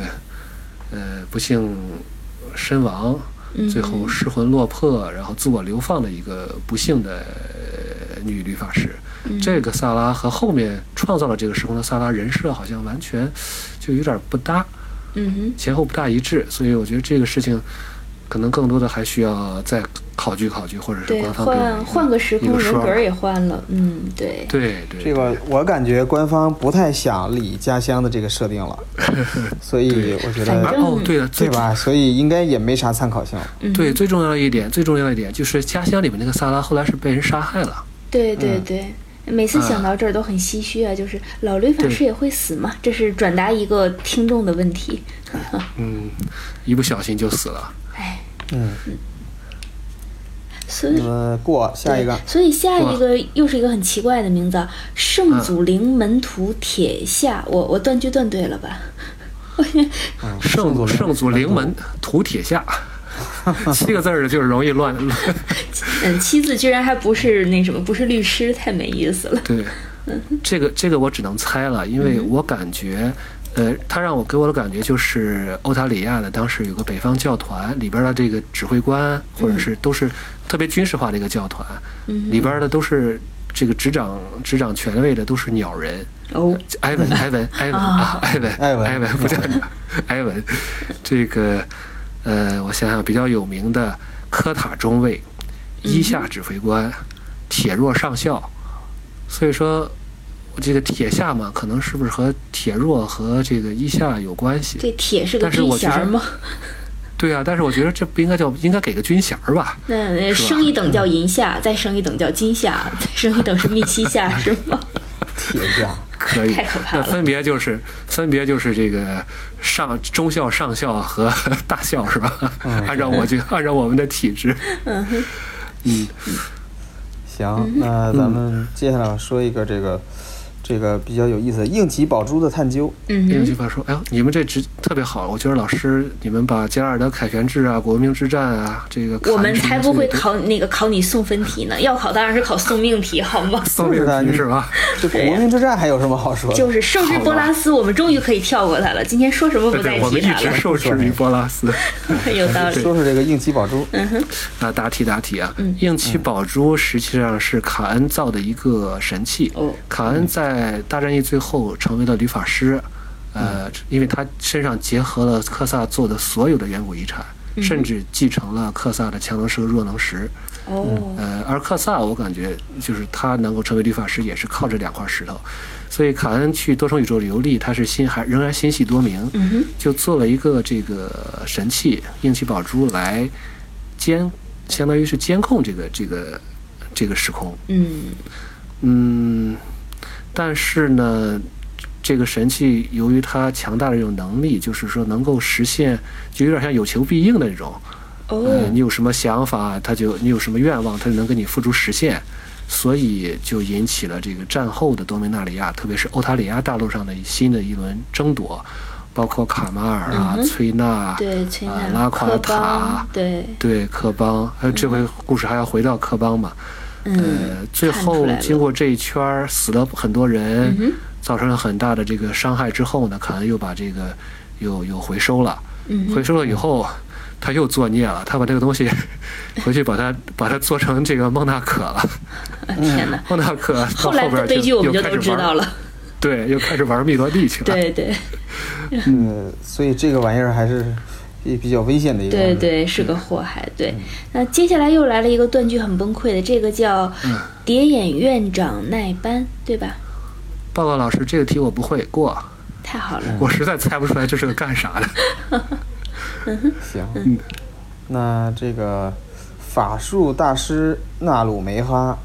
Speaker 3: 呃不幸身亡，最后失魂落魄，然后自我流放的一个不幸的女律法师。这个萨拉和后面创造了这个时空的萨拉人设好像完全就有点不搭，前后不大一致，所以我觉得这个事情可能更多的还需要再。考据考据，或者是官方
Speaker 2: 换换个时空人格也换了，嗯，对，
Speaker 3: 对对，
Speaker 1: 这个我感觉官方不太想理家乡的这个设定了，所以我觉得
Speaker 3: 哦，对了，
Speaker 1: 对吧？所以应该也没啥参考性。
Speaker 3: 对，最重要的一点，最重要一点就是家乡里面那个萨拉后来是被人杀害了。
Speaker 2: 对对对，每次想到这儿都很唏嘘啊，就是老律法师也会死吗？这是转达一个听众的问题。
Speaker 3: 嗯，一不小心就死了。
Speaker 2: 哎，
Speaker 1: 嗯。
Speaker 2: 所以
Speaker 1: 过下一个，
Speaker 2: 所以下一个又是一个很奇怪的名字，圣祖灵门徒铁下，我我断句断对了吧？
Speaker 3: 圣祖圣祖灵门徒铁下，七个字儿的就是容易乱。
Speaker 2: 嗯，七字居然还不是那什么，不是律师，太没意思了。
Speaker 3: 对，这个这个我只能猜了，因为我感觉，呃，他让我给我的感觉就是欧塔里亚的当时有个北方教团里边的这个指挥官，或者是都是特别军事化的一个教团，里边的都是这个执掌执掌权位的都是鸟人。
Speaker 2: 哦，
Speaker 3: 埃文，埃文，埃文啊，埃文，
Speaker 1: 埃文
Speaker 3: 埃文，不叫埃文，这个，呃，我想想，比较有名的科塔中尉、伊夏指挥官、铁若上校，所以说，这个铁下嘛，可能是不是和铁弱和这个一下有关系？
Speaker 2: 这铁是个军衔吗？
Speaker 3: 对啊，但是我觉得这不应该叫，应该给个军衔儿吧？
Speaker 2: 那升一等叫银下，再升一等叫金下，再升一等是密西下，是吗？
Speaker 1: 铁下，
Speaker 3: 可以，
Speaker 2: 太可怕了
Speaker 3: 那分别就是分别就是这个上中校、上校和大校是吧？按照我就按照我们的体制，
Speaker 2: 嗯，
Speaker 3: 嗯，
Speaker 1: 行，那咱们接下来说一个这个这个比较有意思应急宝珠的探究。
Speaker 2: 嗯哼，
Speaker 3: 英句话说，哎呦，你们这直特别好，我觉得老师你们把加尔德凯旋制啊、国民之战啊，这个
Speaker 2: 我们才不会
Speaker 3: 考
Speaker 2: 考那个考你送分题呢，要考当然是考送命题，好吗？
Speaker 3: 送命题是吧？
Speaker 1: 这国民之战还有什么好说的？
Speaker 2: 就是受制波拉斯，我们终于可以跳过它了。今天说什么不再
Speaker 3: 对对，我们一直受制于波拉斯。
Speaker 2: 有道理。
Speaker 1: 说说这个应急宝珠。
Speaker 3: 嗯哼那答题答题啊，
Speaker 2: 嗯
Speaker 3: 应急宝珠实际上是卡恩造的一个神器。
Speaker 2: 哦
Speaker 3: 卡恩在大战役最后成为了旅法师，呃，因为他身上结合了克萨做的所有的远古遗产，甚至继承了克萨的强能石和弱能石。
Speaker 2: 哦，
Speaker 3: 呃，而克萨我感觉就是他能够成为律法师，也是靠这两块石头。所以卡恩去多重宇宙游历，他是心还仍然心系多明，就做了一个这个神器硬气宝珠来监，相当于是监控这个这个这个时空。
Speaker 2: 嗯
Speaker 3: 嗯，但是呢，这个神器由于它强大的这种能力，就是说能够实现，就有点像有求必应的那种。呃，
Speaker 2: 哦
Speaker 3: 你有什么想法，它就你有什么愿望，它就能给你付诸实现，所以就引起了这个战后的多米纳里亚，特别是欧塔里亚大陆上的新的一轮争夺，包括卡马尔啊、崔纳、
Speaker 2: 对，崔
Speaker 3: 啊
Speaker 2: 纳、科
Speaker 3: 拉夸塔，
Speaker 2: 对，
Speaker 3: 对科邦，还有这回故事还要回到科邦嘛？
Speaker 2: 嗯
Speaker 3: 呃，，最后经过这一圈儿死了很多人，
Speaker 2: 嗯
Speaker 3: 造成了很大的这个伤害之后呢，可能又把这个又又回收了。
Speaker 2: 嗯
Speaker 3: 回收了以后，他又作孽了，他把这个东西 回去把它把它做成这个孟纳可了。
Speaker 2: 哼，天哪！
Speaker 3: 孟纳可到
Speaker 2: 后来的
Speaker 3: 边
Speaker 2: 悲剧我们就都
Speaker 3: 又开始玩
Speaker 2: 知道了，
Speaker 3: 对，又开始玩密罗地去了。
Speaker 2: 对对
Speaker 1: 嗯，所以这个玩意儿还是比比较危险的一个。
Speaker 2: 对对，是个祸害。对，那接下来又来了一个断句很崩溃的，这个叫
Speaker 3: 嗯
Speaker 2: 蝶眼院长奈班，对吧？
Speaker 3: 报告老师，这个题我不会过，
Speaker 2: 太好了，
Speaker 3: 我实在猜不出来这是个干啥的。
Speaker 1: 行，
Speaker 2: 嗯
Speaker 1: 那这个法术大师纳鲁梅哈，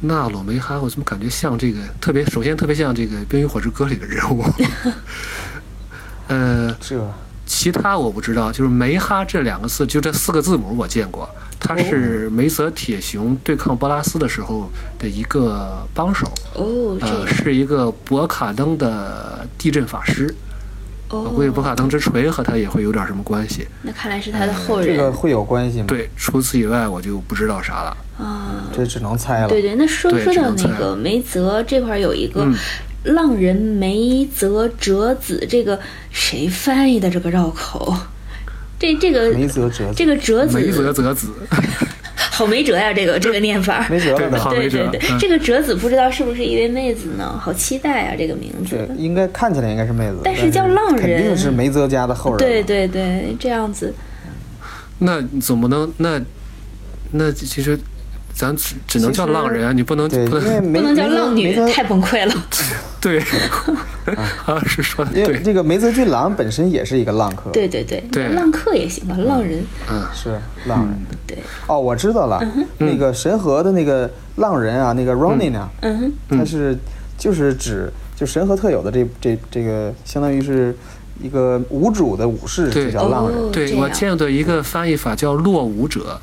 Speaker 3: 纳鲁梅哈，我怎么感觉像这个特别？首先特别像这个《冰与火之歌》里的人物。呃，
Speaker 1: 这
Speaker 3: 其他我不知道，就是梅哈这两个字，就这四个字母我见过。他是梅泽铁雄对抗波拉斯的时候的一个帮手，
Speaker 2: 哦，
Speaker 3: 呃，是一个博卡登的地震法师。我估计博
Speaker 2: 哦，
Speaker 3: 卡登之锤和他也会有点什么关系。
Speaker 2: 那看来是他的后人
Speaker 1: 这个会有关系吗？，
Speaker 3: 对，除此以外我就不知道啥了。
Speaker 2: 啊。
Speaker 1: 这只能猜了。
Speaker 2: 对对，那说说到那个梅泽这块儿有一个
Speaker 3: 嗯
Speaker 2: 浪人梅泽哲子，这个谁翻译的这个绕口？这这个
Speaker 1: 梅泽哲子
Speaker 2: 这个哲子
Speaker 3: 梅泽哲子，
Speaker 2: 好没辙呀，这个 这个念法。
Speaker 1: 没辙了
Speaker 3: 对
Speaker 1: 都。
Speaker 3: 好没辙
Speaker 2: 对对这个哲子不知道是不是一位妹子呢？好期待啊，这个名
Speaker 1: 这
Speaker 2: 字。
Speaker 1: 应该看起来应该是妹子，但
Speaker 2: 但是叫浪人
Speaker 1: 肯定是梅泽家的后人。
Speaker 2: 对，对对，这样子。
Speaker 3: 那总不能那那其实咱只只能叫浪人啊，你不能，不能
Speaker 2: 不能叫浪女太崩溃了。
Speaker 3: 对，好像是说的对，
Speaker 1: 因为这个梅泽俊郎本身也是一个浪客，
Speaker 2: 对对对，
Speaker 3: 对
Speaker 2: 浪客也行吧，浪人。
Speaker 3: 嗯
Speaker 1: 是浪人。
Speaker 2: 对，
Speaker 1: 哦，我知道了，那个神河的那个浪人啊，那个 Ronin 啊，
Speaker 2: 嗯哼，
Speaker 1: 他是就是指就神河特有的这这这个，相当于是一个无主的武士，
Speaker 3: 对
Speaker 1: 就叫浪人。
Speaker 2: 哦
Speaker 3: 对我见过一个翻译法叫落伍者，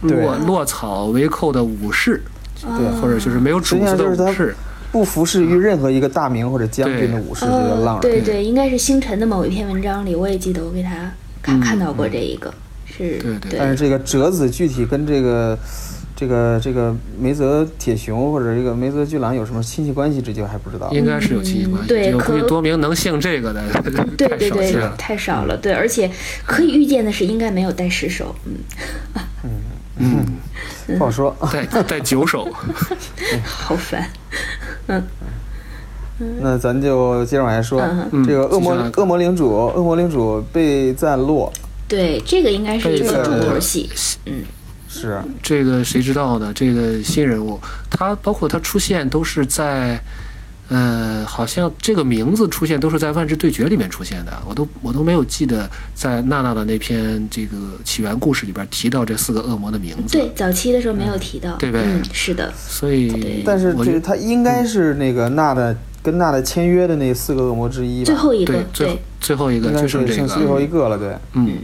Speaker 1: 对
Speaker 3: 落落草为寇的武士，
Speaker 1: 对
Speaker 3: 或者就是没有主子的
Speaker 1: 实际上就是他
Speaker 3: 武士。
Speaker 1: 不服侍于任何一个大名或者将军的武士，这个浪
Speaker 2: 哦，
Speaker 1: 人。
Speaker 2: 对对，应该是星辰的某一篇文章里，我也记得我给他看看到过这一个。是，
Speaker 3: 对对
Speaker 1: 但是这个折子具体跟这个这个这个梅泽铁雄或者这个梅泽巨狼有什么亲戚关系，这就还不知道。
Speaker 3: 应该是有亲戚关系。
Speaker 2: 对可
Speaker 3: 多名能姓这个的
Speaker 2: 对
Speaker 3: 太
Speaker 2: 对对
Speaker 3: 少了，。
Speaker 2: 太少了。对，而且可以预见的是，应该没有带十手。嗯，
Speaker 1: 不好说。
Speaker 3: 带带九手，
Speaker 2: 好烦。
Speaker 1: 那咱就接着往下说，
Speaker 2: 嗯
Speaker 1: 这个恶魔恶魔领主，恶魔领主被赞落。
Speaker 2: 对，这个应该是一个重头戏。嗯，
Speaker 1: 是
Speaker 3: 这个谁知道呢？这个新人物，他包括他出现都是在，呃，好像这个名字出现都是在《万智对决》里面出现的，我都我都没有记得在娜娜的那篇这个起源故事里边提到这四个恶魔的名字。
Speaker 2: 对，早期的时候没有提到。
Speaker 3: 对呗
Speaker 2: 嗯，是的。
Speaker 3: 所以，
Speaker 1: 但是
Speaker 3: 我就
Speaker 1: 这他应该是那个娜的跟娜的签约的那四个恶魔之一吧？
Speaker 2: 最后一个
Speaker 3: 对，最后，最后一个
Speaker 1: 应该
Speaker 3: 就是剩这
Speaker 1: 个最后，一个了，对。
Speaker 3: 嗯，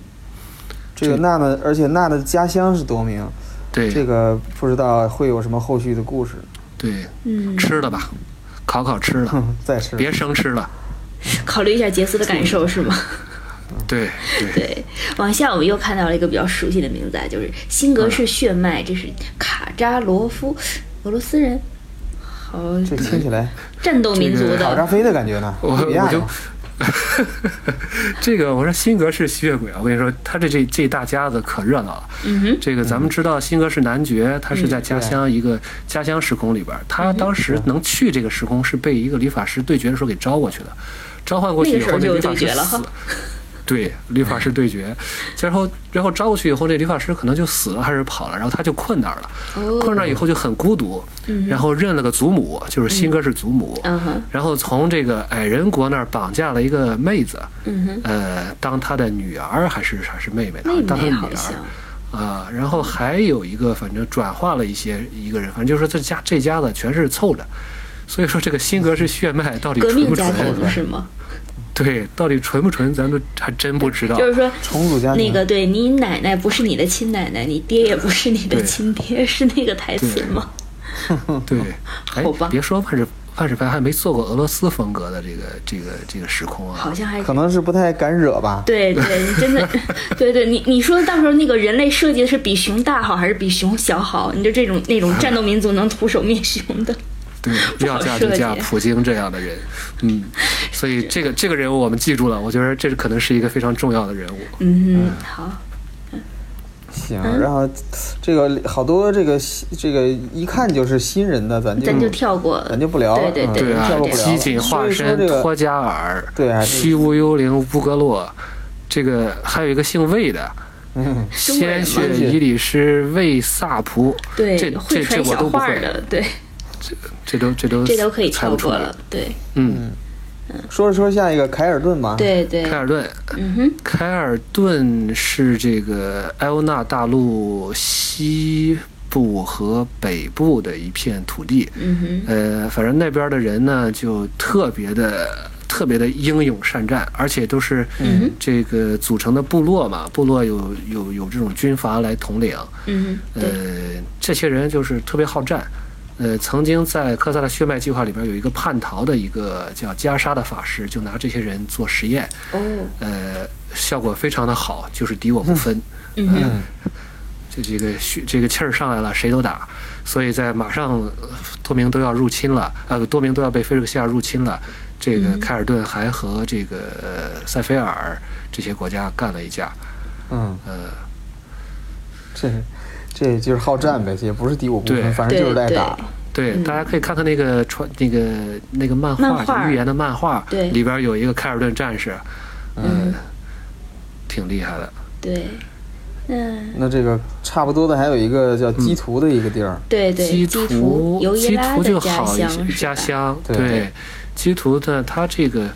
Speaker 1: 这个娜娜，而且娜娜的家乡是多明，
Speaker 3: 对
Speaker 1: 这个不知道会有什么后续的故事。
Speaker 3: 对，
Speaker 2: 嗯，
Speaker 3: 吃的吧，烤烤吃了，
Speaker 1: 再吃。
Speaker 3: 别生吃了。
Speaker 2: 考虑一下杰斯的感受是吗？
Speaker 3: 对对，
Speaker 2: 对，往下我们又看到了一个比较熟悉的名字，啊，就是辛格氏血脉，这是卡扎罗夫，俄罗斯人，好
Speaker 1: 这听起来
Speaker 2: 战斗民族
Speaker 3: 这个
Speaker 1: 卡扎
Speaker 2: 的，
Speaker 1: 菲的感觉呢。
Speaker 3: 我我就
Speaker 1: 呀
Speaker 3: 这个我说辛格是吸血鬼啊，我跟你说，他这这这大家子可热闹了。
Speaker 2: 嗯哼，
Speaker 3: 这个咱们知道，辛格是男爵，他是在家乡一个家乡时空里边，他当时能去这个时空是被一个理发师对决的时候给招过去的，召唤过去以后，那理发师死。对，理发师对决，然后然后招过去以后，这理发师可能就死了还是跑了，然后他就困那儿了，困那儿以后就很孤独，然后认了个祖母，就是辛格是祖母，然后从这个矮人国那儿绑架了一个妹子，呃，当他的女儿还是还是妹妹呢？当他的女儿，啊，然后还有一个，反正转化了一些一个人，反正就是说这家这家子全是凑的，所以说这个辛格是血脉到底
Speaker 2: 革
Speaker 3: 纯不
Speaker 2: 命家
Speaker 3: 纯？
Speaker 2: 是吗？
Speaker 3: 对，到底纯不纯，咱都还真不知道。
Speaker 2: 就是说。
Speaker 1: 重组家庭。
Speaker 2: 那个，对你奶奶不是你的亲奶奶，你爹也不是你的亲爹，是那个台词吗？
Speaker 3: 对，哎
Speaker 2: 好吧，
Speaker 3: 别说万智万智牌还没做过俄罗斯风格的这个这个这个时空啊
Speaker 2: 好。像还
Speaker 1: 可能是不太敢惹吧。
Speaker 2: 对对，真的，对对，你 你说到时候那个人类设计的是比熊大好还是比熊小好？你就这种那种战斗民族能徒手灭熊的，
Speaker 3: 对，要嫁就嫁普京这样的人，嗯，所以这个这个人物我们记住了，我觉得这可能是一个非常重要的人物。
Speaker 2: 嗯哼，好，
Speaker 1: 行，
Speaker 2: 嗯
Speaker 1: 然后这个好多这个这个一看就是新人的，咱就
Speaker 2: 咱就跳过，
Speaker 1: 咱就不聊了。嗯
Speaker 2: 对对对
Speaker 3: 对啊
Speaker 1: 跳过不，聊了。
Speaker 3: 机警化身
Speaker 1: 这个
Speaker 3: 托加尔，
Speaker 1: 对啊这
Speaker 3: 虚无幽灵乌格洛，这个还有一个姓魏的，鲜
Speaker 2: 嘛
Speaker 3: 血伊里什魏萨普，
Speaker 2: 对，
Speaker 3: 这这这我都不会，
Speaker 2: 对，
Speaker 3: 这都这都
Speaker 2: 这都可以
Speaker 3: 猜不出来
Speaker 2: 跳过了，。对
Speaker 3: 嗯，
Speaker 1: 说着说着下一个凯尔顿吧。，
Speaker 2: 对对
Speaker 3: 凯，尔顿，
Speaker 2: 嗯哼，
Speaker 3: 凯尔顿是这个埃欧纳大陆西部和北部的一片土地。
Speaker 2: 嗯哼，
Speaker 3: 呃，反正那边的人呢，就特别的、特别的英勇善战，而且都是
Speaker 2: 嗯
Speaker 3: 这个组成的部落嘛，部落有有有这种军阀来统领。
Speaker 2: 嗯哼，
Speaker 3: 呃，，这些人就是特别好战。呃，曾经在科萨的血脉计划里边有一个叛逃的一个叫加沙的法师，就拿这些人做实验，
Speaker 2: 哦，
Speaker 3: 呃，效果非常的好，就是敌我不分。
Speaker 2: 嗯。
Speaker 3: 这这个血这个气儿上来了，谁都打，所以在马上呃多明都要入侵了，呃，多明都要被菲利克西亚入侵了。这个
Speaker 2: 嗯。
Speaker 3: 凯尔顿还和这个呃塞菲尔这些国家干了一架，
Speaker 1: 嗯，
Speaker 3: 呃，
Speaker 1: 这这就是好战呗，也不是敌我不
Speaker 3: 对
Speaker 1: 分，反正就是
Speaker 2: 对对。
Speaker 1: 爱打。
Speaker 3: 对，
Speaker 2: 嗯。
Speaker 3: 大家可以看看那个传那个那个漫画，就预言的漫画，
Speaker 2: 对。
Speaker 3: 里边有一个凯尔顿战士，
Speaker 2: 嗯，
Speaker 3: 挺厉害的。
Speaker 2: 对，嗯，
Speaker 1: 那这个差不多的还有一个叫基图的一个地儿，
Speaker 2: 对对，
Speaker 3: 基
Speaker 2: 图
Speaker 3: 图基图就好一些？家乡
Speaker 1: 对。
Speaker 3: 对，基图的它这个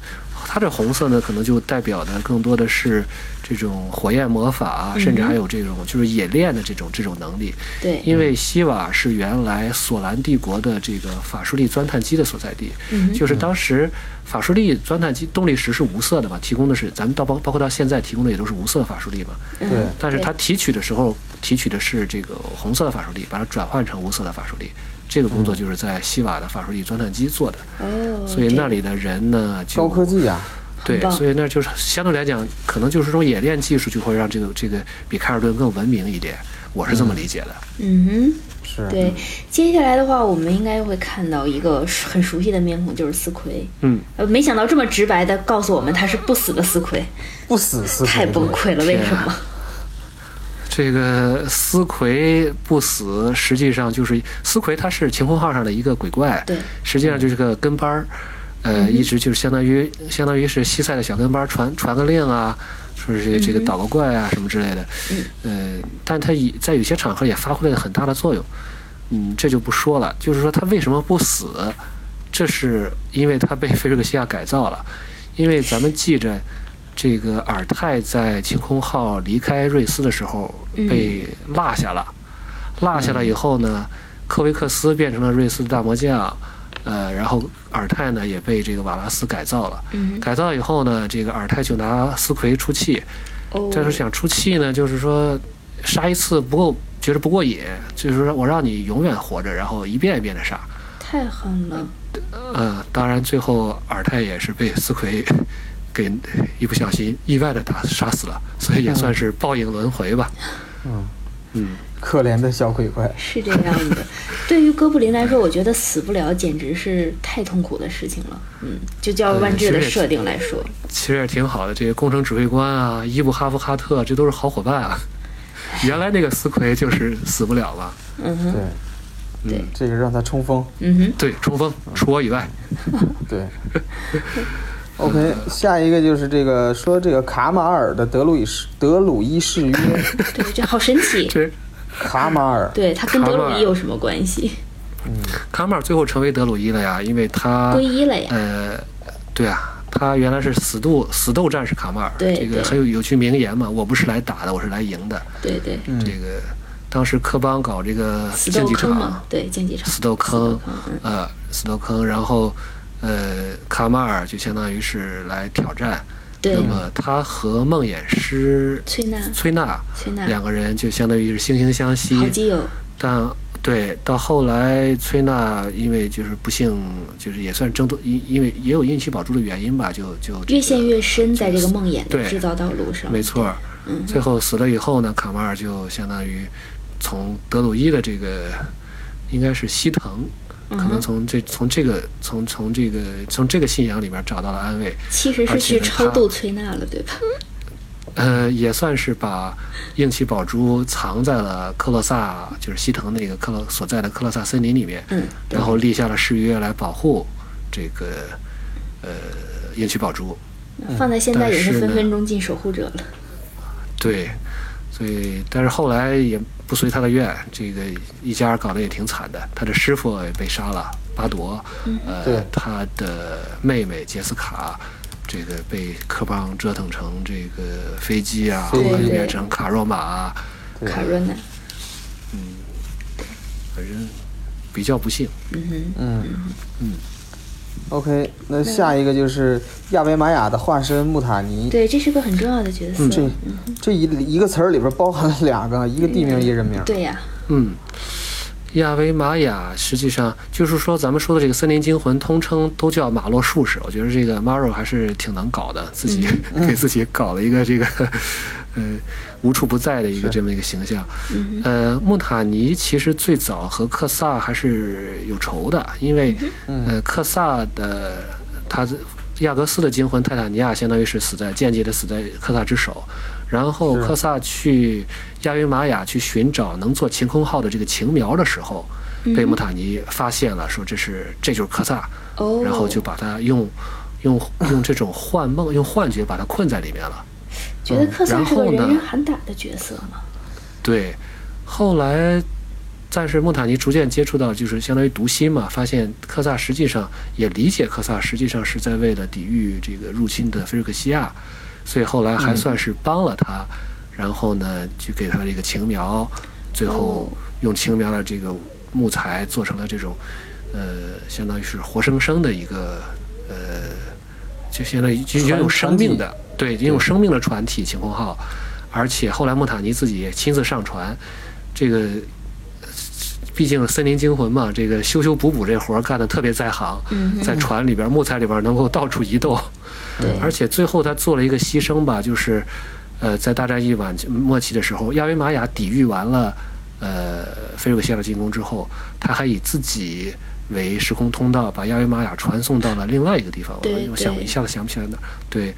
Speaker 3: 它这红色呢，可能就代表的更多的是这种火焰魔法，
Speaker 2: 嗯
Speaker 3: 甚至还有这种就是冶炼的这种这种能力。
Speaker 2: 对，
Speaker 3: 因为西瓦是原来索兰帝国的这个法术力钻探机的所在地，
Speaker 2: 嗯
Speaker 3: 就是当时法术力钻探机动力石是无色的嘛，提供的是咱们到包包括到现在提供的也都是无色法术力嘛，
Speaker 2: 嗯
Speaker 1: 对。
Speaker 3: 但是它提取的时候提取的是这个红色的法术力，把它转换成无色的法术力，这个工作就是在西瓦的法术力钻探机做的，
Speaker 2: 哦，
Speaker 3: 所以那里的人呢就
Speaker 1: 高科技啊，
Speaker 3: 对，所以那就是相对来讲，可能就是这种演练技术就会让这个这个比凯尔顿更文明一点，我是这么理解的。
Speaker 2: 嗯哼，
Speaker 1: 是
Speaker 2: 对。接下来的话，我们应该会看到一个很熟悉的面孔，就是斯奎。
Speaker 3: 嗯，
Speaker 2: 呃，没想到这么直白的告诉我们他是不死的斯奎，
Speaker 1: 不死斯奎，
Speaker 2: 太崩溃了，为什么？
Speaker 3: 这个斯奎不死，实际上就是斯奎，他是晴空号上的一个鬼怪，
Speaker 2: 对，
Speaker 3: 实际上就是个跟班儿，呃，一直就是相当于相当于是西塞的小跟班，传传个令啊，说是这个捣个怪啊什么之类的，呃，但他也在有些场合也发挥了很大的作用，嗯，这就不说了，就是说他为什么不死，这是因为他被 菲瑞克西亚改造了，因为咱们记着。这个尔泰在晴空号离开瑞斯的时候被落下了，落下了以后呢，科维克斯变成了瑞斯的大魔将，呃，然后尔泰呢也被这个瓦拉斯改造了。改造以后呢，这个尔泰就拿斯奎出气，但是想出气呢，就是说杀一次不够，觉得不过瘾，就是说我让你永远活着，然后一遍一遍的杀。
Speaker 2: 太狠了。
Speaker 3: 呃，当然最后尔泰也是被斯奎。给一不小心意外的打杀死了，所以也算是报应轮回吧。
Speaker 1: 嗯
Speaker 3: 嗯，
Speaker 1: 可怜的小鬼怪
Speaker 2: 是这样的。对于哥布林来说，我觉得死不了简直是太痛苦的事情了。嗯，就叫万智的设定来说，
Speaker 3: 其实也挺好的。这个工程指挥官啊，伊布哈夫哈特，这都是好伙伴啊。原来那个斯奎就是死不了了。
Speaker 2: 嗯哼，
Speaker 1: 对，对，这个让他冲锋。
Speaker 2: 嗯哼，
Speaker 3: 对，冲锋，除我以外。
Speaker 1: 对。OK，下一个就是这个说这个卡马尔的德鲁伊誓德鲁伊誓约，
Speaker 2: 对，这好神奇。
Speaker 3: 这
Speaker 1: 卡马尔，
Speaker 2: 对他跟德鲁伊有什么关系？
Speaker 3: 嗯，卡马尔最后成为德鲁伊了呀，因为他
Speaker 2: 皈依了呀。
Speaker 3: 呃，对啊，他原来是死斗死斗战士卡马尔，
Speaker 2: 对
Speaker 3: 这个很有有句名言嘛，我不是来打的，我是来赢的。
Speaker 2: 对对，
Speaker 3: 这个当时科邦搞这个竞技场，
Speaker 2: 对竞技场，
Speaker 3: 死斗坑，呃，死斗坑，然后。呃，卡马尔就相当于是来挑战，那么他和梦魇师
Speaker 2: 崔娜、
Speaker 3: 崔娜、
Speaker 2: 崔娜
Speaker 3: 两个人就相当于是惺惺相惜，
Speaker 2: 好基友。
Speaker 3: 但对，到后来崔娜因为就是不幸，就是也算争夺，因因为也有运气保住的原因吧，就就
Speaker 2: 越陷越深，在这个梦魇的制造道路上。
Speaker 3: 没错，
Speaker 2: 嗯，
Speaker 3: 最后死了以后呢，卡马尔就相当于从德鲁伊的这个应该是西藤。可能从这从这个从从这个从这个信仰里面找到了安慰，
Speaker 2: 其实是去超度崔娜了，对吧？
Speaker 3: 呃，也算是把硬气宝珠藏在了克洛萨，就是西藤那个克洛所在的克洛萨森林里面，
Speaker 2: 嗯，
Speaker 3: 然后立下了誓约来保护这个呃硬气宝珠。
Speaker 2: 放在现在也
Speaker 3: 是
Speaker 2: 分分钟进守护者了。
Speaker 3: 对，所以但是后来也。不随他的愿，这个一家搞得也挺惨的。他的师傅也被杀了，巴夺，呃，他的妹妹杰斯卡，这个被科邦折腾成这个飞机啊，后来变成卡若玛，
Speaker 2: 卡若娜，
Speaker 3: 嗯，反正比较不幸。
Speaker 2: 嗯哼，
Speaker 1: 嗯
Speaker 3: 嗯。
Speaker 1: OK，那下一个就是亚维玛雅的化身穆塔尼。
Speaker 2: 对，这是个很重要的角色。
Speaker 1: 这这一一个词儿里边包含了两个，一个地名，一个人名。
Speaker 2: 对呀。
Speaker 3: 嗯，亚维玛雅实际上就是说，咱们说的这个森林惊魂，通称都叫马洛术士。我觉得这个 Maro 还是挺能搞的，自己 给自己搞了一个这个，呃。无处不在的一个这么一个形象，呃，穆塔尼其实最早和克萨还是有仇的，因为呃，克萨的他亚格斯的惊魂泰坦尼亚相当于是死在间接的死在克萨之手，然后克萨去亚维玛雅去寻找能做晴空号的这个晴苗的时候，被穆塔尼发现了，说这是这就是克萨，然后就把他用用用这种幻梦用幻觉把他困在里面了。
Speaker 2: 觉得克萨是个人人喊打的角色吗？
Speaker 3: 对，后来，但是穆塔尼逐渐接触到，就是相当于读心嘛，发现克萨实际上也理解克萨实际上是在为了抵御这个入侵的菲瑞克西亚，所以后来还算是帮了他，然后呢，就给他这个青苗，最后用青苗的这个木材做成了这种，呃，相当于是活生生的一个，呃，就相当于就拥有生命的。对，拥有生命的船体晴空号，而且后来莫塔尼自己也亲自上船，这个毕竟森林惊魂嘛，这个修修补补这活儿干得特别在行，在船里边、木材里边能够到处移动。
Speaker 2: 对，
Speaker 3: 而且最后他做了一个牺牲吧，就是，呃，在大战役晚末期的时候，亚维玛雅抵御完了，呃，菲鲁克谢的进攻之后，他还以自己为时空通道，把亚维玛雅传送到了另外一个地方。
Speaker 2: 我
Speaker 3: 我想我一下子想不起来哪儿。对，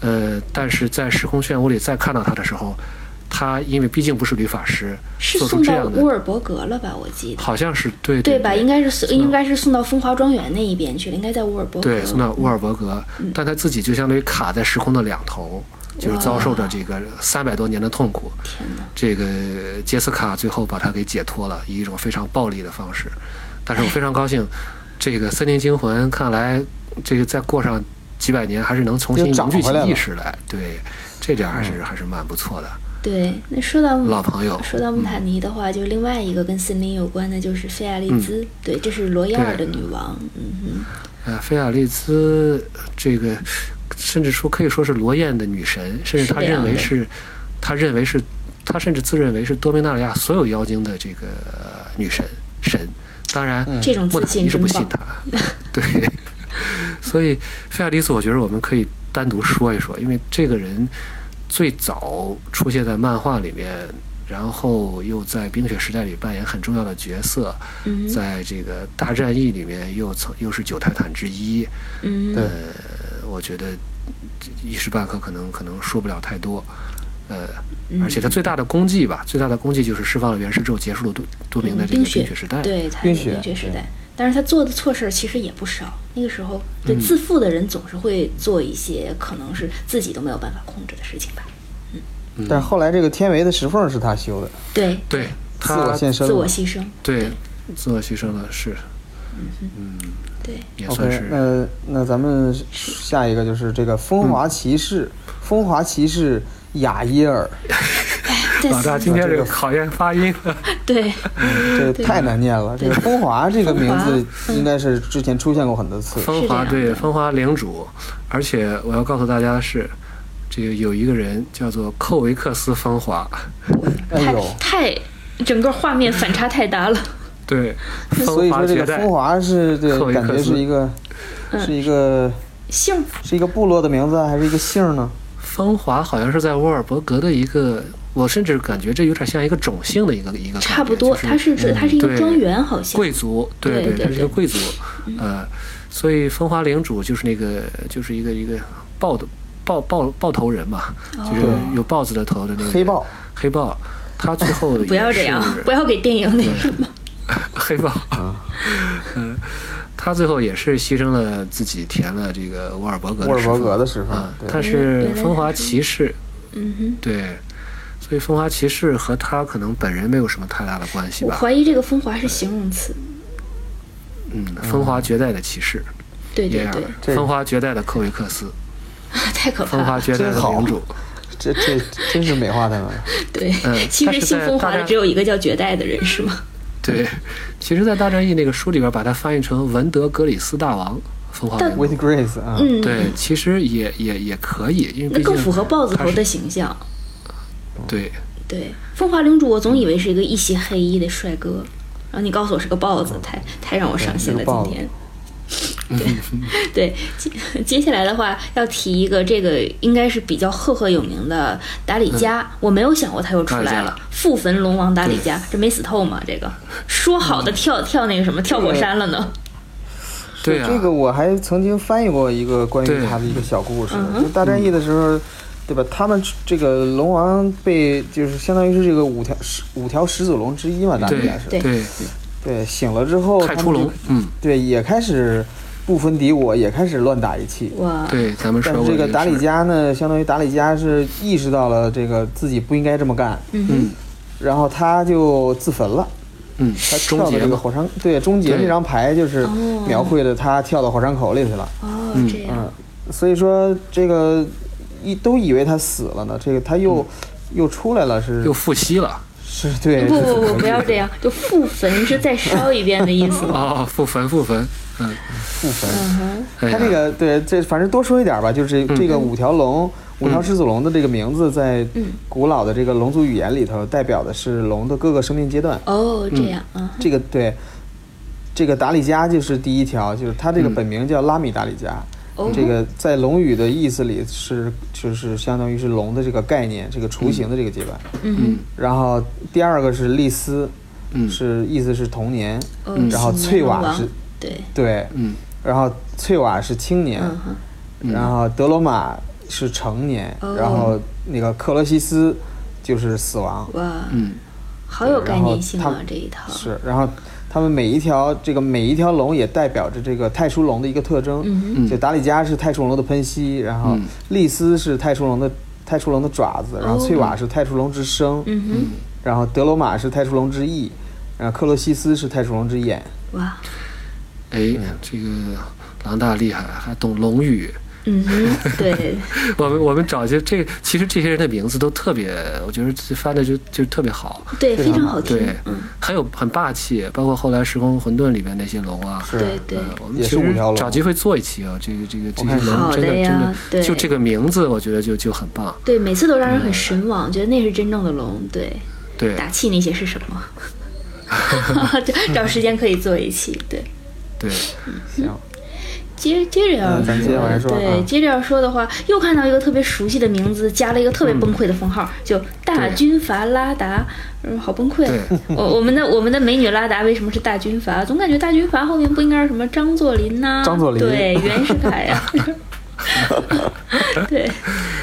Speaker 3: 呃，但是在时空漩涡里再看到他的时候，他因为毕竟不是女法师，
Speaker 2: 是送到乌，尔伯格了吧？我记得。
Speaker 3: 好像是对对
Speaker 2: 对吧？应该是送，应该是送到风华庄园那一边去了，应该在乌尔伯格。
Speaker 3: 对，送到乌尔伯格，
Speaker 2: 嗯
Speaker 3: 但他自己就相当于卡在时空的两头，就是遭受着这个三百多年的痛苦。这个杰斯卡最后把他给解脱了，以一种非常暴力的方式。但是我非常高兴，这个《森林惊魂》看来这个再过上几百年，还是能重新凝聚起意识来。对，这点还是、还是蛮不错的。
Speaker 2: 对，那说到
Speaker 3: 老朋友
Speaker 2: 说到穆塔尼的话，就另外一个跟森林有关的，就是菲亚利兹。对，这是罗亚尔的女王。嗯
Speaker 3: 呃，菲亚利兹这个，甚至说可以说是罗燕的女神，甚至他认为是，他认为是，他甚至自认为是多米纳里亚所有妖精的这个呃女神神。当然，
Speaker 2: 哼，这种自信
Speaker 3: 是不信。他，对，所以菲亚迪斯，我觉得我们可以单独说一说，因为这个人最早出现在漫画里面，然后又在冰雪时代里扮演很重要的角色，
Speaker 2: 嗯
Speaker 3: 在这个大战役里面又曾又是九泰坦之一，
Speaker 2: 嗯
Speaker 3: 呃，我觉得一时半刻可能可能说不了太多，呃，
Speaker 2: 嗯
Speaker 3: 而且他最大的功绩吧，最大的功绩就是释放了原石之后结束了多多明的这个
Speaker 2: 冰
Speaker 3: 冰雪时代，
Speaker 2: 对，
Speaker 1: 冰雪
Speaker 2: 冰雪时代。但是他做的错事儿其实也不少。那个时候，对
Speaker 3: 嗯
Speaker 2: 自负的人总是会做一些可能是自己都没有办法控制的事情吧。
Speaker 1: 嗯但是后来这个天维的石缝是他修的，
Speaker 2: 对，
Speaker 3: 对
Speaker 1: 自我
Speaker 3: 他
Speaker 1: 献身。
Speaker 2: 自我牺牲。
Speaker 3: 对自我牺牲了，是，嗯，
Speaker 2: 对，
Speaker 3: 也算
Speaker 1: OK，
Speaker 3: 是。
Speaker 1: 那那咱们下一个就是这个风华骑士，风华骑士雅耶尔，
Speaker 2: 在
Speaker 3: 老大今天这个考验发音了，
Speaker 2: 对
Speaker 1: 这太难念了。这个风华这个名字应该是之前出现过很多次。
Speaker 3: 风华对风华领主，而且我要告诉大家的是，这个有一个人叫做寇维克斯风华，
Speaker 2: 太
Speaker 1: 哎呦，
Speaker 2: 太整个画面反差太大了。
Speaker 3: 对，
Speaker 1: 所
Speaker 3: 风
Speaker 1: 以说这个风，华是对感觉是一个
Speaker 2: 嗯
Speaker 1: 是一个
Speaker 2: 姓儿
Speaker 1: 是一个部落的名字，还是一个姓呢？
Speaker 3: 风华好像是在沃尔伯格的一个，我甚至感觉这有点像一个种姓的一个一个，
Speaker 2: 差不多，
Speaker 3: 就是
Speaker 2: 它是指它是一个庄园，好像。
Speaker 3: 贵族，对
Speaker 2: 对对
Speaker 3: 它是一个贵族，呃，所以风华领主就是那个就是一个一个豹的豹豹豹头人嘛，就是有豹子的头的那个
Speaker 1: 黑豹，
Speaker 3: 黑豹，他最后
Speaker 2: 不要这样，不要给电影那什么。
Speaker 3: 黑豹，嗯，他最后也是牺牲了自己，填了这个沃尔伯格
Speaker 1: 沃尔伯格
Speaker 3: 的
Speaker 1: 的石
Speaker 3: 石缝啊，，他，是风华骑士，
Speaker 2: 嗯哼。
Speaker 3: 对，所以风华骑士和他可能本人没有什么太大的关系吧，
Speaker 2: 我怀疑这个风华是形容词。
Speaker 3: 嗯，风华绝代的骑士，耶尔
Speaker 2: 对对对，
Speaker 1: 这
Speaker 3: 风华绝代的科维克斯，
Speaker 2: 太可怕了
Speaker 3: 风华
Speaker 2: 了。
Speaker 3: 绝代的领主，
Speaker 1: 这这真是美化他们。
Speaker 2: 对
Speaker 3: 嗯，
Speaker 2: 其实
Speaker 3: 他是
Speaker 2: 姓风华的只有一个叫绝代的人，是吗？
Speaker 3: 对，其实，在大战役那个书里边，把它翻译成文德格里斯大王，风华
Speaker 2: 但
Speaker 3: 领主
Speaker 1: With Grace 啊，
Speaker 2: 嗯，
Speaker 3: 对，其实也也也可以，因为
Speaker 2: 那更符合豹子头的形象。
Speaker 3: 对，
Speaker 2: 对，风华领主，我总以为是一个一袭黑衣的帅哥，然后你告诉我是个豹子，太太让我伤心了。今天。对 对，接接下来的话要提一个，这个应该是比较赫赫有名的达里加，我没有想过他又出来了，复焚龙王达里加，这没死透吗？这个。说好的跳跳那个什么跳火山了呢？
Speaker 3: 对啊。
Speaker 1: 这个我还曾经翻译过一个关于他的一个小故事，就大战役的时候，对吧？他们这个龙王被就是相当于是这个五条始五条始祖龙之一嘛，大
Speaker 3: 对
Speaker 1: 家是
Speaker 2: 对
Speaker 3: 对，
Speaker 1: 对醒了之后，他们就
Speaker 3: 太初龙，嗯，
Speaker 1: 对也开始不分敌我，也开始乱打一气。
Speaker 2: 哇，
Speaker 3: 对，咱们说
Speaker 1: 但是
Speaker 3: 过
Speaker 1: 这个达里加呢，相当于达里加是意识到了这个自己不应该这么干，
Speaker 2: 嗯
Speaker 3: 嗯。
Speaker 1: 然后他就自焚了。
Speaker 3: 嗯
Speaker 1: 他，跳到
Speaker 3: 终结嘛，
Speaker 1: 这个火山，对，终结这张牌就是
Speaker 2: 哦。
Speaker 1: 描绘的他跳到火山口里去了。
Speaker 2: 哦，
Speaker 3: 嗯。
Speaker 2: 这样，
Speaker 1: 嗯，所以说这个一都以为他死了呢，这个他又、又出来了，是
Speaker 3: 又复吸了，
Speaker 1: 是对，
Speaker 2: 不不不，不要这样，就复焚是再烧一遍的意思。啊？
Speaker 3: 哦，复焚复焚，嗯，
Speaker 1: 复焚。
Speaker 2: 嗯哼，
Speaker 3: 哎呀
Speaker 1: 他这个对这反正多说一点吧，就是这个五条龙，五条狮子龙的这个名字在古老的这个龙族语言里头，代表的是龙的各个生命阶段。
Speaker 2: 哦，这样，嗯
Speaker 1: 这个对，这个达里加就是第一条，就是它这个本名叫拉米达里加。这个在龙语的意思里是就是相当于是龙的这个概念，这个雏形的这个阶段。
Speaker 2: 嗯
Speaker 1: 然后第二个是利斯，
Speaker 3: 嗯
Speaker 1: 是意思是童年。
Speaker 2: 嗯，
Speaker 1: 然后翠瓦是
Speaker 2: 对，
Speaker 1: 对，
Speaker 3: 嗯。
Speaker 1: 然后翠瓦是青年，然后德罗马是成年，
Speaker 2: 哦。
Speaker 1: 然后那个克罗西斯就是死亡。
Speaker 2: 哇，
Speaker 3: 嗯。
Speaker 2: 好有概念性
Speaker 1: 然后他
Speaker 2: 啊这一套，
Speaker 1: 是，然后他们每一条这个每一条龙也代表着这个太初龙的一个特征。
Speaker 2: 嗯
Speaker 3: 嗯。
Speaker 1: 就达里加是太初龙的喷息，然后
Speaker 3: 嗯。
Speaker 1: 利斯是太初龙的太初龙的爪子，然后
Speaker 2: 哦。
Speaker 1: 翠瓦是太初龙之声，
Speaker 2: 嗯哼，
Speaker 1: 然后德罗马是太初龙之翼，然后克罗西斯是太初龙之眼。
Speaker 2: 哇，
Speaker 3: 哎，这个狼大厉害，还懂龙语。
Speaker 2: 嗯，对，
Speaker 3: 我们我们找些这其实这些人的名字都特别，我觉得翻的就就特别好，
Speaker 2: 对，非
Speaker 1: 非常好
Speaker 2: 听
Speaker 3: 对，，
Speaker 2: 嗯，
Speaker 3: 很有很霸气，包括后来《时空混沌》里面那些龙啊。
Speaker 1: 是，
Speaker 2: 对对
Speaker 3: 呃，我们其实找机会做一期啊，这个这个这些龙真的
Speaker 2: 好的呀
Speaker 3: 真的，
Speaker 2: 对
Speaker 3: 就这个名字，我觉得就就很棒。
Speaker 2: 对，每次都让人很神往，觉得那是真正的龙，对，
Speaker 3: 对，
Speaker 2: 打气那些是什么？找 找时间可以做一期，对。
Speaker 3: 对，
Speaker 1: 行，
Speaker 2: 接接着要
Speaker 1: 嗯咱接着往说
Speaker 2: 对，
Speaker 1: 啊
Speaker 2: 接着要说的话，又看到一个特别熟悉的名字，加了一个特别崩溃的封号，就大军阀拉达，嗯，好崩溃
Speaker 3: 对。
Speaker 2: 我我们的我们的美女拉达为什么是大军阀？总感觉大军阀后面不应该是什么张作霖呐、
Speaker 1: 张作霖。
Speaker 2: 对，袁世凯呀、对，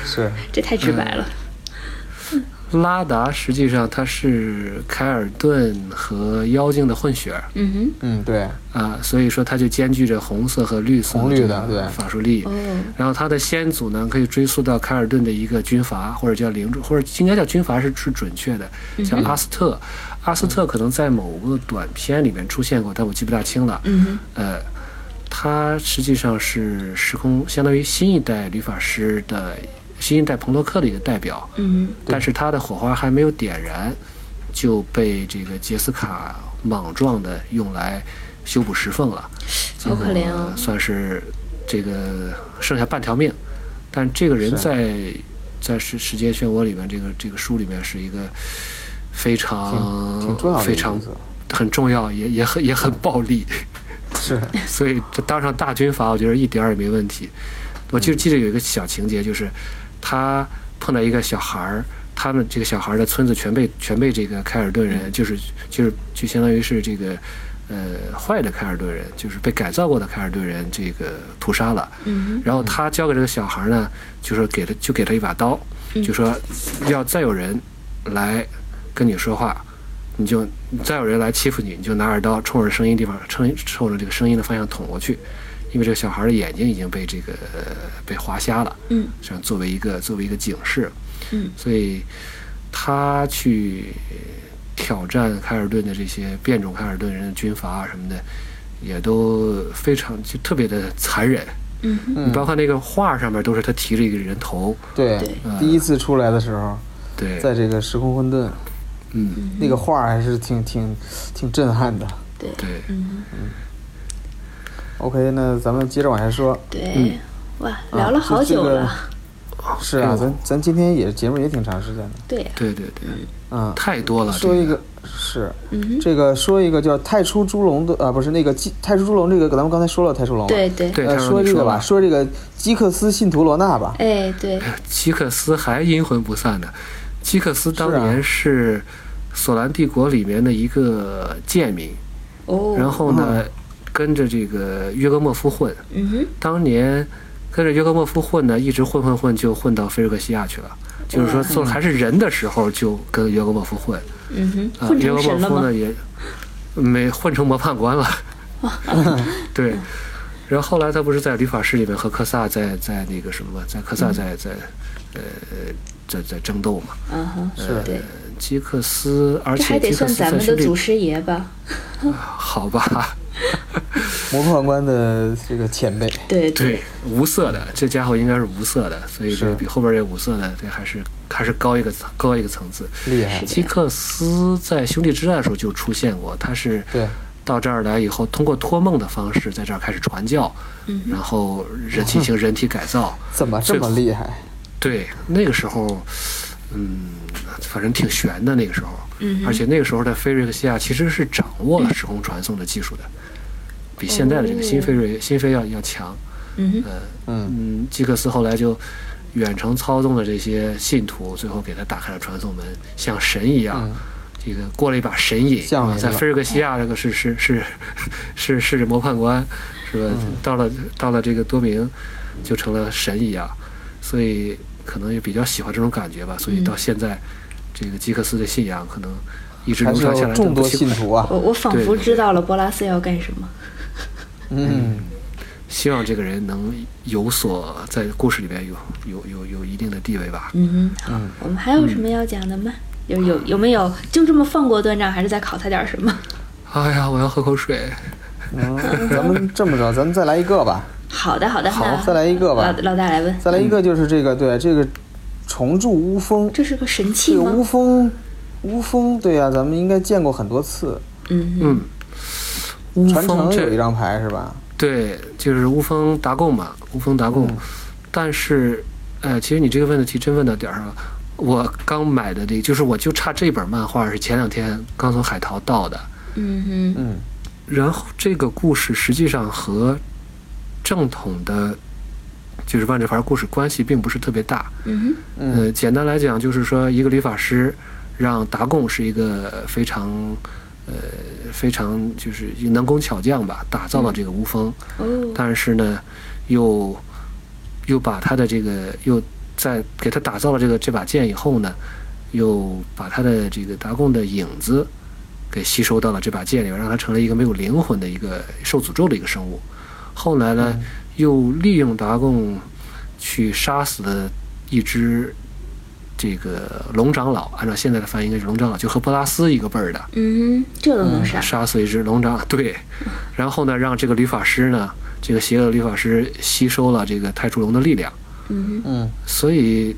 Speaker 1: 是。
Speaker 2: 这太直白了。
Speaker 3: 拉达实际上它是凯尔顿和妖精的混血儿。
Speaker 2: 嗯哼，
Speaker 1: 嗯，对，
Speaker 3: 啊，所以说它就兼具着红色和绿色
Speaker 1: 的对。
Speaker 3: 法术力。
Speaker 2: 嗯，
Speaker 3: 然后它的先祖呢，可以追溯到凯尔顿的一个军阀，或者叫领主，或者应该叫军阀是是准确的，叫阿斯特。阿斯特可能在某个短片里面出现过，但我记不大清了。
Speaker 2: 嗯哼，
Speaker 3: 呃，他实际上是时空相当于新一代律法师的新一代彭洛克的一个代表，
Speaker 2: 嗯
Speaker 3: 但是他的火花还没有点燃，就被这个杰斯卡莽撞的用来修补石缝了，
Speaker 2: 好可怜啊
Speaker 3: 算是这个剩下半条命。但这个人
Speaker 1: 是
Speaker 3: 在在时时间漩涡里面，这个这个书里面是一个非常
Speaker 1: 挺挺重要的
Speaker 3: 非常很重要，也也很也很暴力。
Speaker 1: 是，
Speaker 3: 所以这当上大军阀，我觉得一点儿也没问题。我就记得有一个小情节，就是他碰到一个小孩儿，他们这个小孩儿的村子全被全被这个凯尔顿人，就是就是就相当于是这个呃坏的凯尔顿人，就是被改造过的凯尔顿人，这个屠杀了。
Speaker 2: 嗯
Speaker 3: 然后他交给这个小孩呢，就说给了就给他一把刀，就说要再有人来跟你说话，你就再有人来欺负你，你就拿着刀冲着声音地方，冲冲着这个声音的方向捅过去，因为这个小孩的眼睛已经被这个、呃、被划瞎了，
Speaker 2: 嗯。
Speaker 3: 这样作为一个作为一个警示，
Speaker 2: 嗯。
Speaker 3: 所以他去挑战凯尔顿的这些变种凯尔顿人的军阀啊什么的，也都非常就特别的残忍。
Speaker 2: 嗯
Speaker 3: 你，包括那个画上面都是他提着一个人头，
Speaker 1: 对
Speaker 2: 对，
Speaker 1: 第一次出来的时候，
Speaker 3: 对，
Speaker 1: 在这个时空混沌，
Speaker 3: 嗯，
Speaker 1: 那个画还是挺挺挺震撼的。
Speaker 2: 对，
Speaker 3: 对，
Speaker 2: 嗯哼，
Speaker 1: OK，那咱们接着往下说。
Speaker 2: 对，哇，
Speaker 1: 啊
Speaker 2: 聊了好久了，
Speaker 1: 是啊，咱咱今天也节目也挺长时间的。
Speaker 2: 对呀，
Speaker 3: 对对对，
Speaker 1: 嗯，
Speaker 3: 太多了。
Speaker 1: 说一个是
Speaker 2: 嗯，
Speaker 1: 这个说一个叫太初猪龙的啊，不是那个基太初猪龙这个，咱们刚才说了太初龙。
Speaker 2: 对对，
Speaker 3: 对，
Speaker 1: 说这个吧，
Speaker 3: 说
Speaker 1: 这个基克斯信徒罗纳吧。
Speaker 2: 哎对，
Speaker 3: 基克斯还阴魂不散呢。基克斯当年是索兰帝国里面的一个贱民，
Speaker 2: 哦，
Speaker 3: 然后呢，跟着这个约格莫夫混。
Speaker 2: 嗯哼，
Speaker 3: 当年跟着约格莫夫混呢，一直混混混就混到菲尔克西亚去了。就是说，做还是人的时候就跟约格莫夫混，
Speaker 2: 嗯哼，
Speaker 3: 约格莫夫呢？也没混成模范官了。对，然后后来他不是在律法师里面和科萨在在那个什么，在科萨在在呃在在争斗嘛。
Speaker 2: 嗯哼，
Speaker 1: 是
Speaker 2: 对，
Speaker 3: 基克斯，而
Speaker 2: 这还得
Speaker 3: 且基克
Speaker 2: 算咱们的祖师爷吧？
Speaker 3: 好吧，
Speaker 1: 模范官的这个前辈。
Speaker 2: 对
Speaker 3: 对，无色的，这家伙应该是无色的，所以这
Speaker 1: 是
Speaker 3: 比后边这五色的这还是还是高一个层高一个层次。
Speaker 1: 厉害
Speaker 2: 是，
Speaker 3: 基克斯在兄弟之战的时候就出现过，他是
Speaker 1: 对
Speaker 3: 到这儿来以后，通过托梦的方式在这儿开始传教，
Speaker 2: 嗯
Speaker 3: 然后人进行人体改造。
Speaker 1: 怎么这么厉害？
Speaker 3: 对，那个时候，嗯，反正挺悬的那个时候。
Speaker 2: 嗯
Speaker 3: 而且那个时候的菲瑞克西亚其实是掌握了时空传送的技术的，比现在的这个新飞瑞、新飞要要强。
Speaker 2: 嗯，
Speaker 1: 嗯
Speaker 3: 嗯，基克斯后来就远程操纵了这些信徒，最后给他打开了传送门，像神一样。
Speaker 1: 嗯
Speaker 3: 这个过了一把神瘾在菲瑞克西亚这个是是是是是模判官，是吧？
Speaker 1: 嗯
Speaker 3: 到了到了这个多明，就成了神一样，所以可能也比较喜欢这种感觉吧。所以到现在，这个基克斯的信仰可能一直流传下来
Speaker 1: 有众多。信徒啊。
Speaker 2: 我我仿佛知道了波拉斯要干什么。
Speaker 1: 嗯，
Speaker 3: 希望这个人能有所在故事里边有有有有一定的地位吧。
Speaker 2: 嗯嗯，好，我们还有什么要讲的吗？有有有没有就这么放过段长，还是再考他点什么？
Speaker 3: 哎呀，我要喝口水。
Speaker 1: 嗯，咱们这么着，咱们再来一个吧，
Speaker 2: 好的好的，好
Speaker 1: 再来一个吧
Speaker 2: 老老大来问，
Speaker 1: 再来一个就是这个，对这个重铸乌风，
Speaker 2: 这是个神器
Speaker 1: 这个乌
Speaker 2: 吗？
Speaker 1: 风，乌风，对呀、咱们应该见过很多次。
Speaker 2: 嗯
Speaker 3: 嗯，乌
Speaker 1: 传
Speaker 3: 风这
Speaker 1: 承有一张牌是吧？
Speaker 3: 对，就是乌风达贡嘛，乌风达贡。
Speaker 1: 嗯
Speaker 3: 但是，呃，其实你这个问题真问到点儿上了。我刚买的这，就是我就差这本漫画是前两天刚从海淘到的。
Speaker 2: 嗯哼，
Speaker 1: 嗯
Speaker 3: 然后这个故事实际上和正统的，就是万智牌故事关系并不是特别大。
Speaker 2: 嗯
Speaker 1: 嗯
Speaker 3: 呃，简单来讲就是说，一个理发师让达贡是一个非常，呃，非常就是能工巧匠吧，打造了这个无风。但是呢，又又把他的这个又在给他打造了这个这把剑以后呢，又把他的这个达贡的影子给吸收到了这把剑里边，让他成了一个没有灵魂的一个受诅咒的一个生物。后来呢，又利用达贡去杀死了一只这个龙长老，按照现在的翻译应该是龙长老，就和波拉斯一个辈儿的。
Speaker 2: 嗯，这都能杀？
Speaker 3: 杀死一只龙长，对，然后呢，让这个律法师呢，这个邪恶的律法师吸收了这个太初龙的力量，
Speaker 2: 嗯，
Speaker 1: 嗯。
Speaker 3: 所以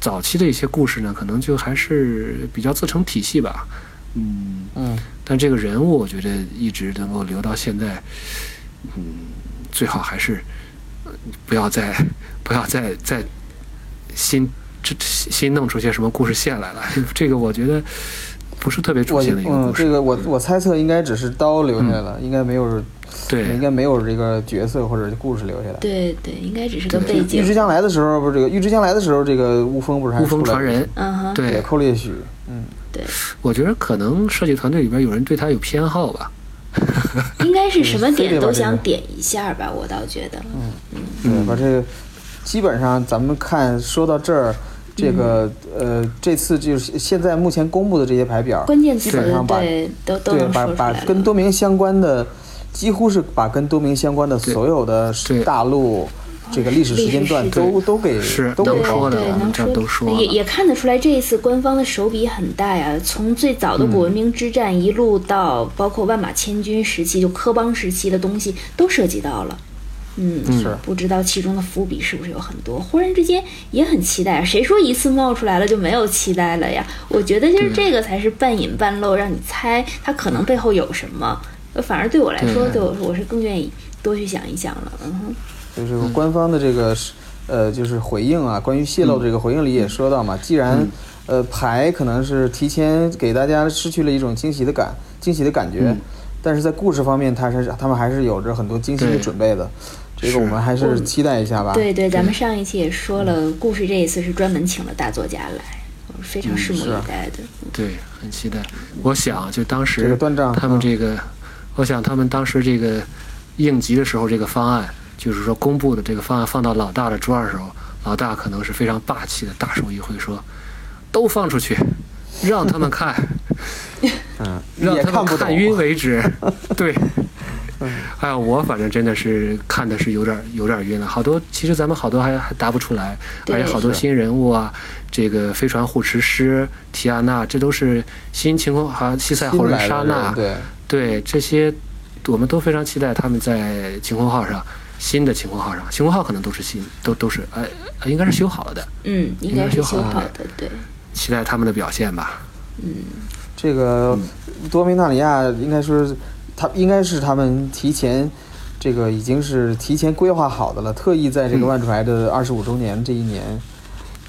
Speaker 3: 早期的一些故事呢，可能就还是比较自成体系吧，嗯，
Speaker 1: 嗯。
Speaker 3: 但这个人物我觉得一直能够留到现在，嗯，最好还是呃不要再 不要再再新这新弄出些什么故事线来了，这个我觉得不是特别主
Speaker 1: 我
Speaker 3: 线的一个
Speaker 1: 嗯，
Speaker 3: 故事，
Speaker 1: 这个我我猜测应该只是刀留下来了，应该没有，
Speaker 3: 对，
Speaker 1: 应该没有这个角色或者故事留下来。
Speaker 2: 对对，应该只是个
Speaker 3: 对
Speaker 2: 背景。
Speaker 1: 预知。将来的时候，不是这个预知将来的时候，这个乌风不是还
Speaker 3: 雾峰
Speaker 1: 出来
Speaker 3: 传人，
Speaker 2: 嗯哼，
Speaker 3: 对。
Speaker 1: 也，寇烈许，嗯，
Speaker 2: 对，
Speaker 3: 我觉得可能设计团队里边有人对他有偏好吧。
Speaker 2: 应该是什么点都想点一下吧，我倒觉得。
Speaker 1: 嗯对，把这个基本上咱们看说到这儿，这个呃，这次就是现在目前公布的这些牌表，
Speaker 2: 关键词
Speaker 1: 基本上把
Speaker 2: 对都都
Speaker 1: 对把把。跟多明相关的，几乎是把跟多明相关的所有的大陆这个历史时间段都都给
Speaker 3: 是
Speaker 1: 都给
Speaker 3: 说的都说了
Speaker 2: 也也看得出来，这一次官方的手笔很大呀。从最早的古文明之战一路到包括万马千军时期，就科邦时期的东西都涉及到了。嗯，
Speaker 1: 是
Speaker 2: 不知道其中的伏笔是不是有很多？忽然之间也很期待，谁说一次冒出来了就没有期待了呀？我觉得就是这个才是半隐半露，让你猜它可能背后有什么。呃反而对我来说，
Speaker 3: 对
Speaker 2: 对我我是更愿意多去想一想了。嗯哼，
Speaker 1: 就是官方的这个是呃，就是回应啊，关于泄露这个回应里也说到嘛，既然呃牌可能是提前给大家失去了一种惊喜的感惊喜的感觉，但是在故事方面，他是他们还是有着很多精心的准备的，这个我们还是期待一下吧。
Speaker 2: 对对，咱们上一期也说了，故事这一次是专门请了大作家来，非常拭目以待的。
Speaker 3: 对，很期待。我想就当
Speaker 1: 这个
Speaker 3: 时
Speaker 1: 断账
Speaker 3: 他们
Speaker 1: 嗯
Speaker 3: 这个，我想他们当时这个应急的时候，这个方案就是说公布的这个方案放到老大的桌上的时候，老大可能是非常霸气的大手一挥说：“都放出去，让他们看，
Speaker 1: 嗯，
Speaker 3: 让他们
Speaker 1: 看
Speaker 3: 晕为止。”对。哎呀，我反正真的是看的是有点有点晕了，好多其实咱们好多还还答不出来，而且好多新人物啊，这个飞船护持师提亚娜，这都是新情况，还有西塞后人莎娜，
Speaker 1: 对，
Speaker 3: 对这些，我们都非常期待他们在晴空号上新的晴空号上，晴空号可能都是新，都都是呃呃应该是修好了的，
Speaker 2: 嗯，应该是修好
Speaker 3: 嗯
Speaker 2: 的，对。
Speaker 3: 期待他们的表现吧。
Speaker 1: 嗯这个
Speaker 3: 嗯
Speaker 1: 多明纳里亚应该说是，他应该是他们提前，这个已经是提前规划好的了，特意在这个
Speaker 3: 嗯
Speaker 1: 万智牌的二十五周年这一年，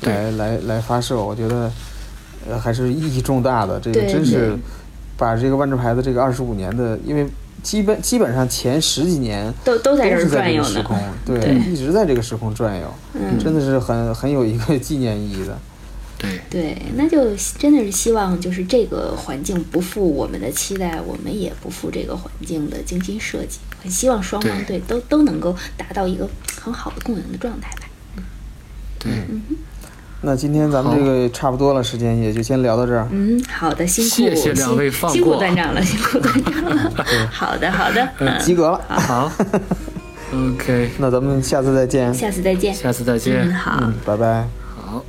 Speaker 1: 来来来发售，我觉得呃还是意义重大的。这个真是把这个万智牌的这个二十五年的，因为基本基本上前十几年
Speaker 2: 都
Speaker 1: 都
Speaker 2: 在
Speaker 1: 这
Speaker 2: 转悠
Speaker 1: 时空，
Speaker 2: 对，
Speaker 1: 一直在这个时空转悠，真的是很很有一个纪念意义的。
Speaker 3: 对
Speaker 2: 对，那就真的是希望就是这个环境不负我们的期待，我们也不负这个环境的精心设计。很希望双方对都都能够达到一个很好的共赢的状态吧。
Speaker 3: 对，
Speaker 2: 嗯
Speaker 1: 那今天咱们这个差不多了，时间也就先聊到这儿。
Speaker 2: 嗯，好的，辛苦
Speaker 3: 谢谢两位放
Speaker 2: 过，辛苦段长了，辛苦段长了。好的，好的，嗯
Speaker 1: 及格了。
Speaker 3: 好，OK，
Speaker 1: 那咱们下次再见。
Speaker 2: 下次再见。
Speaker 3: 下次再见。
Speaker 2: 嗯好，
Speaker 1: 拜拜。
Speaker 3: 好。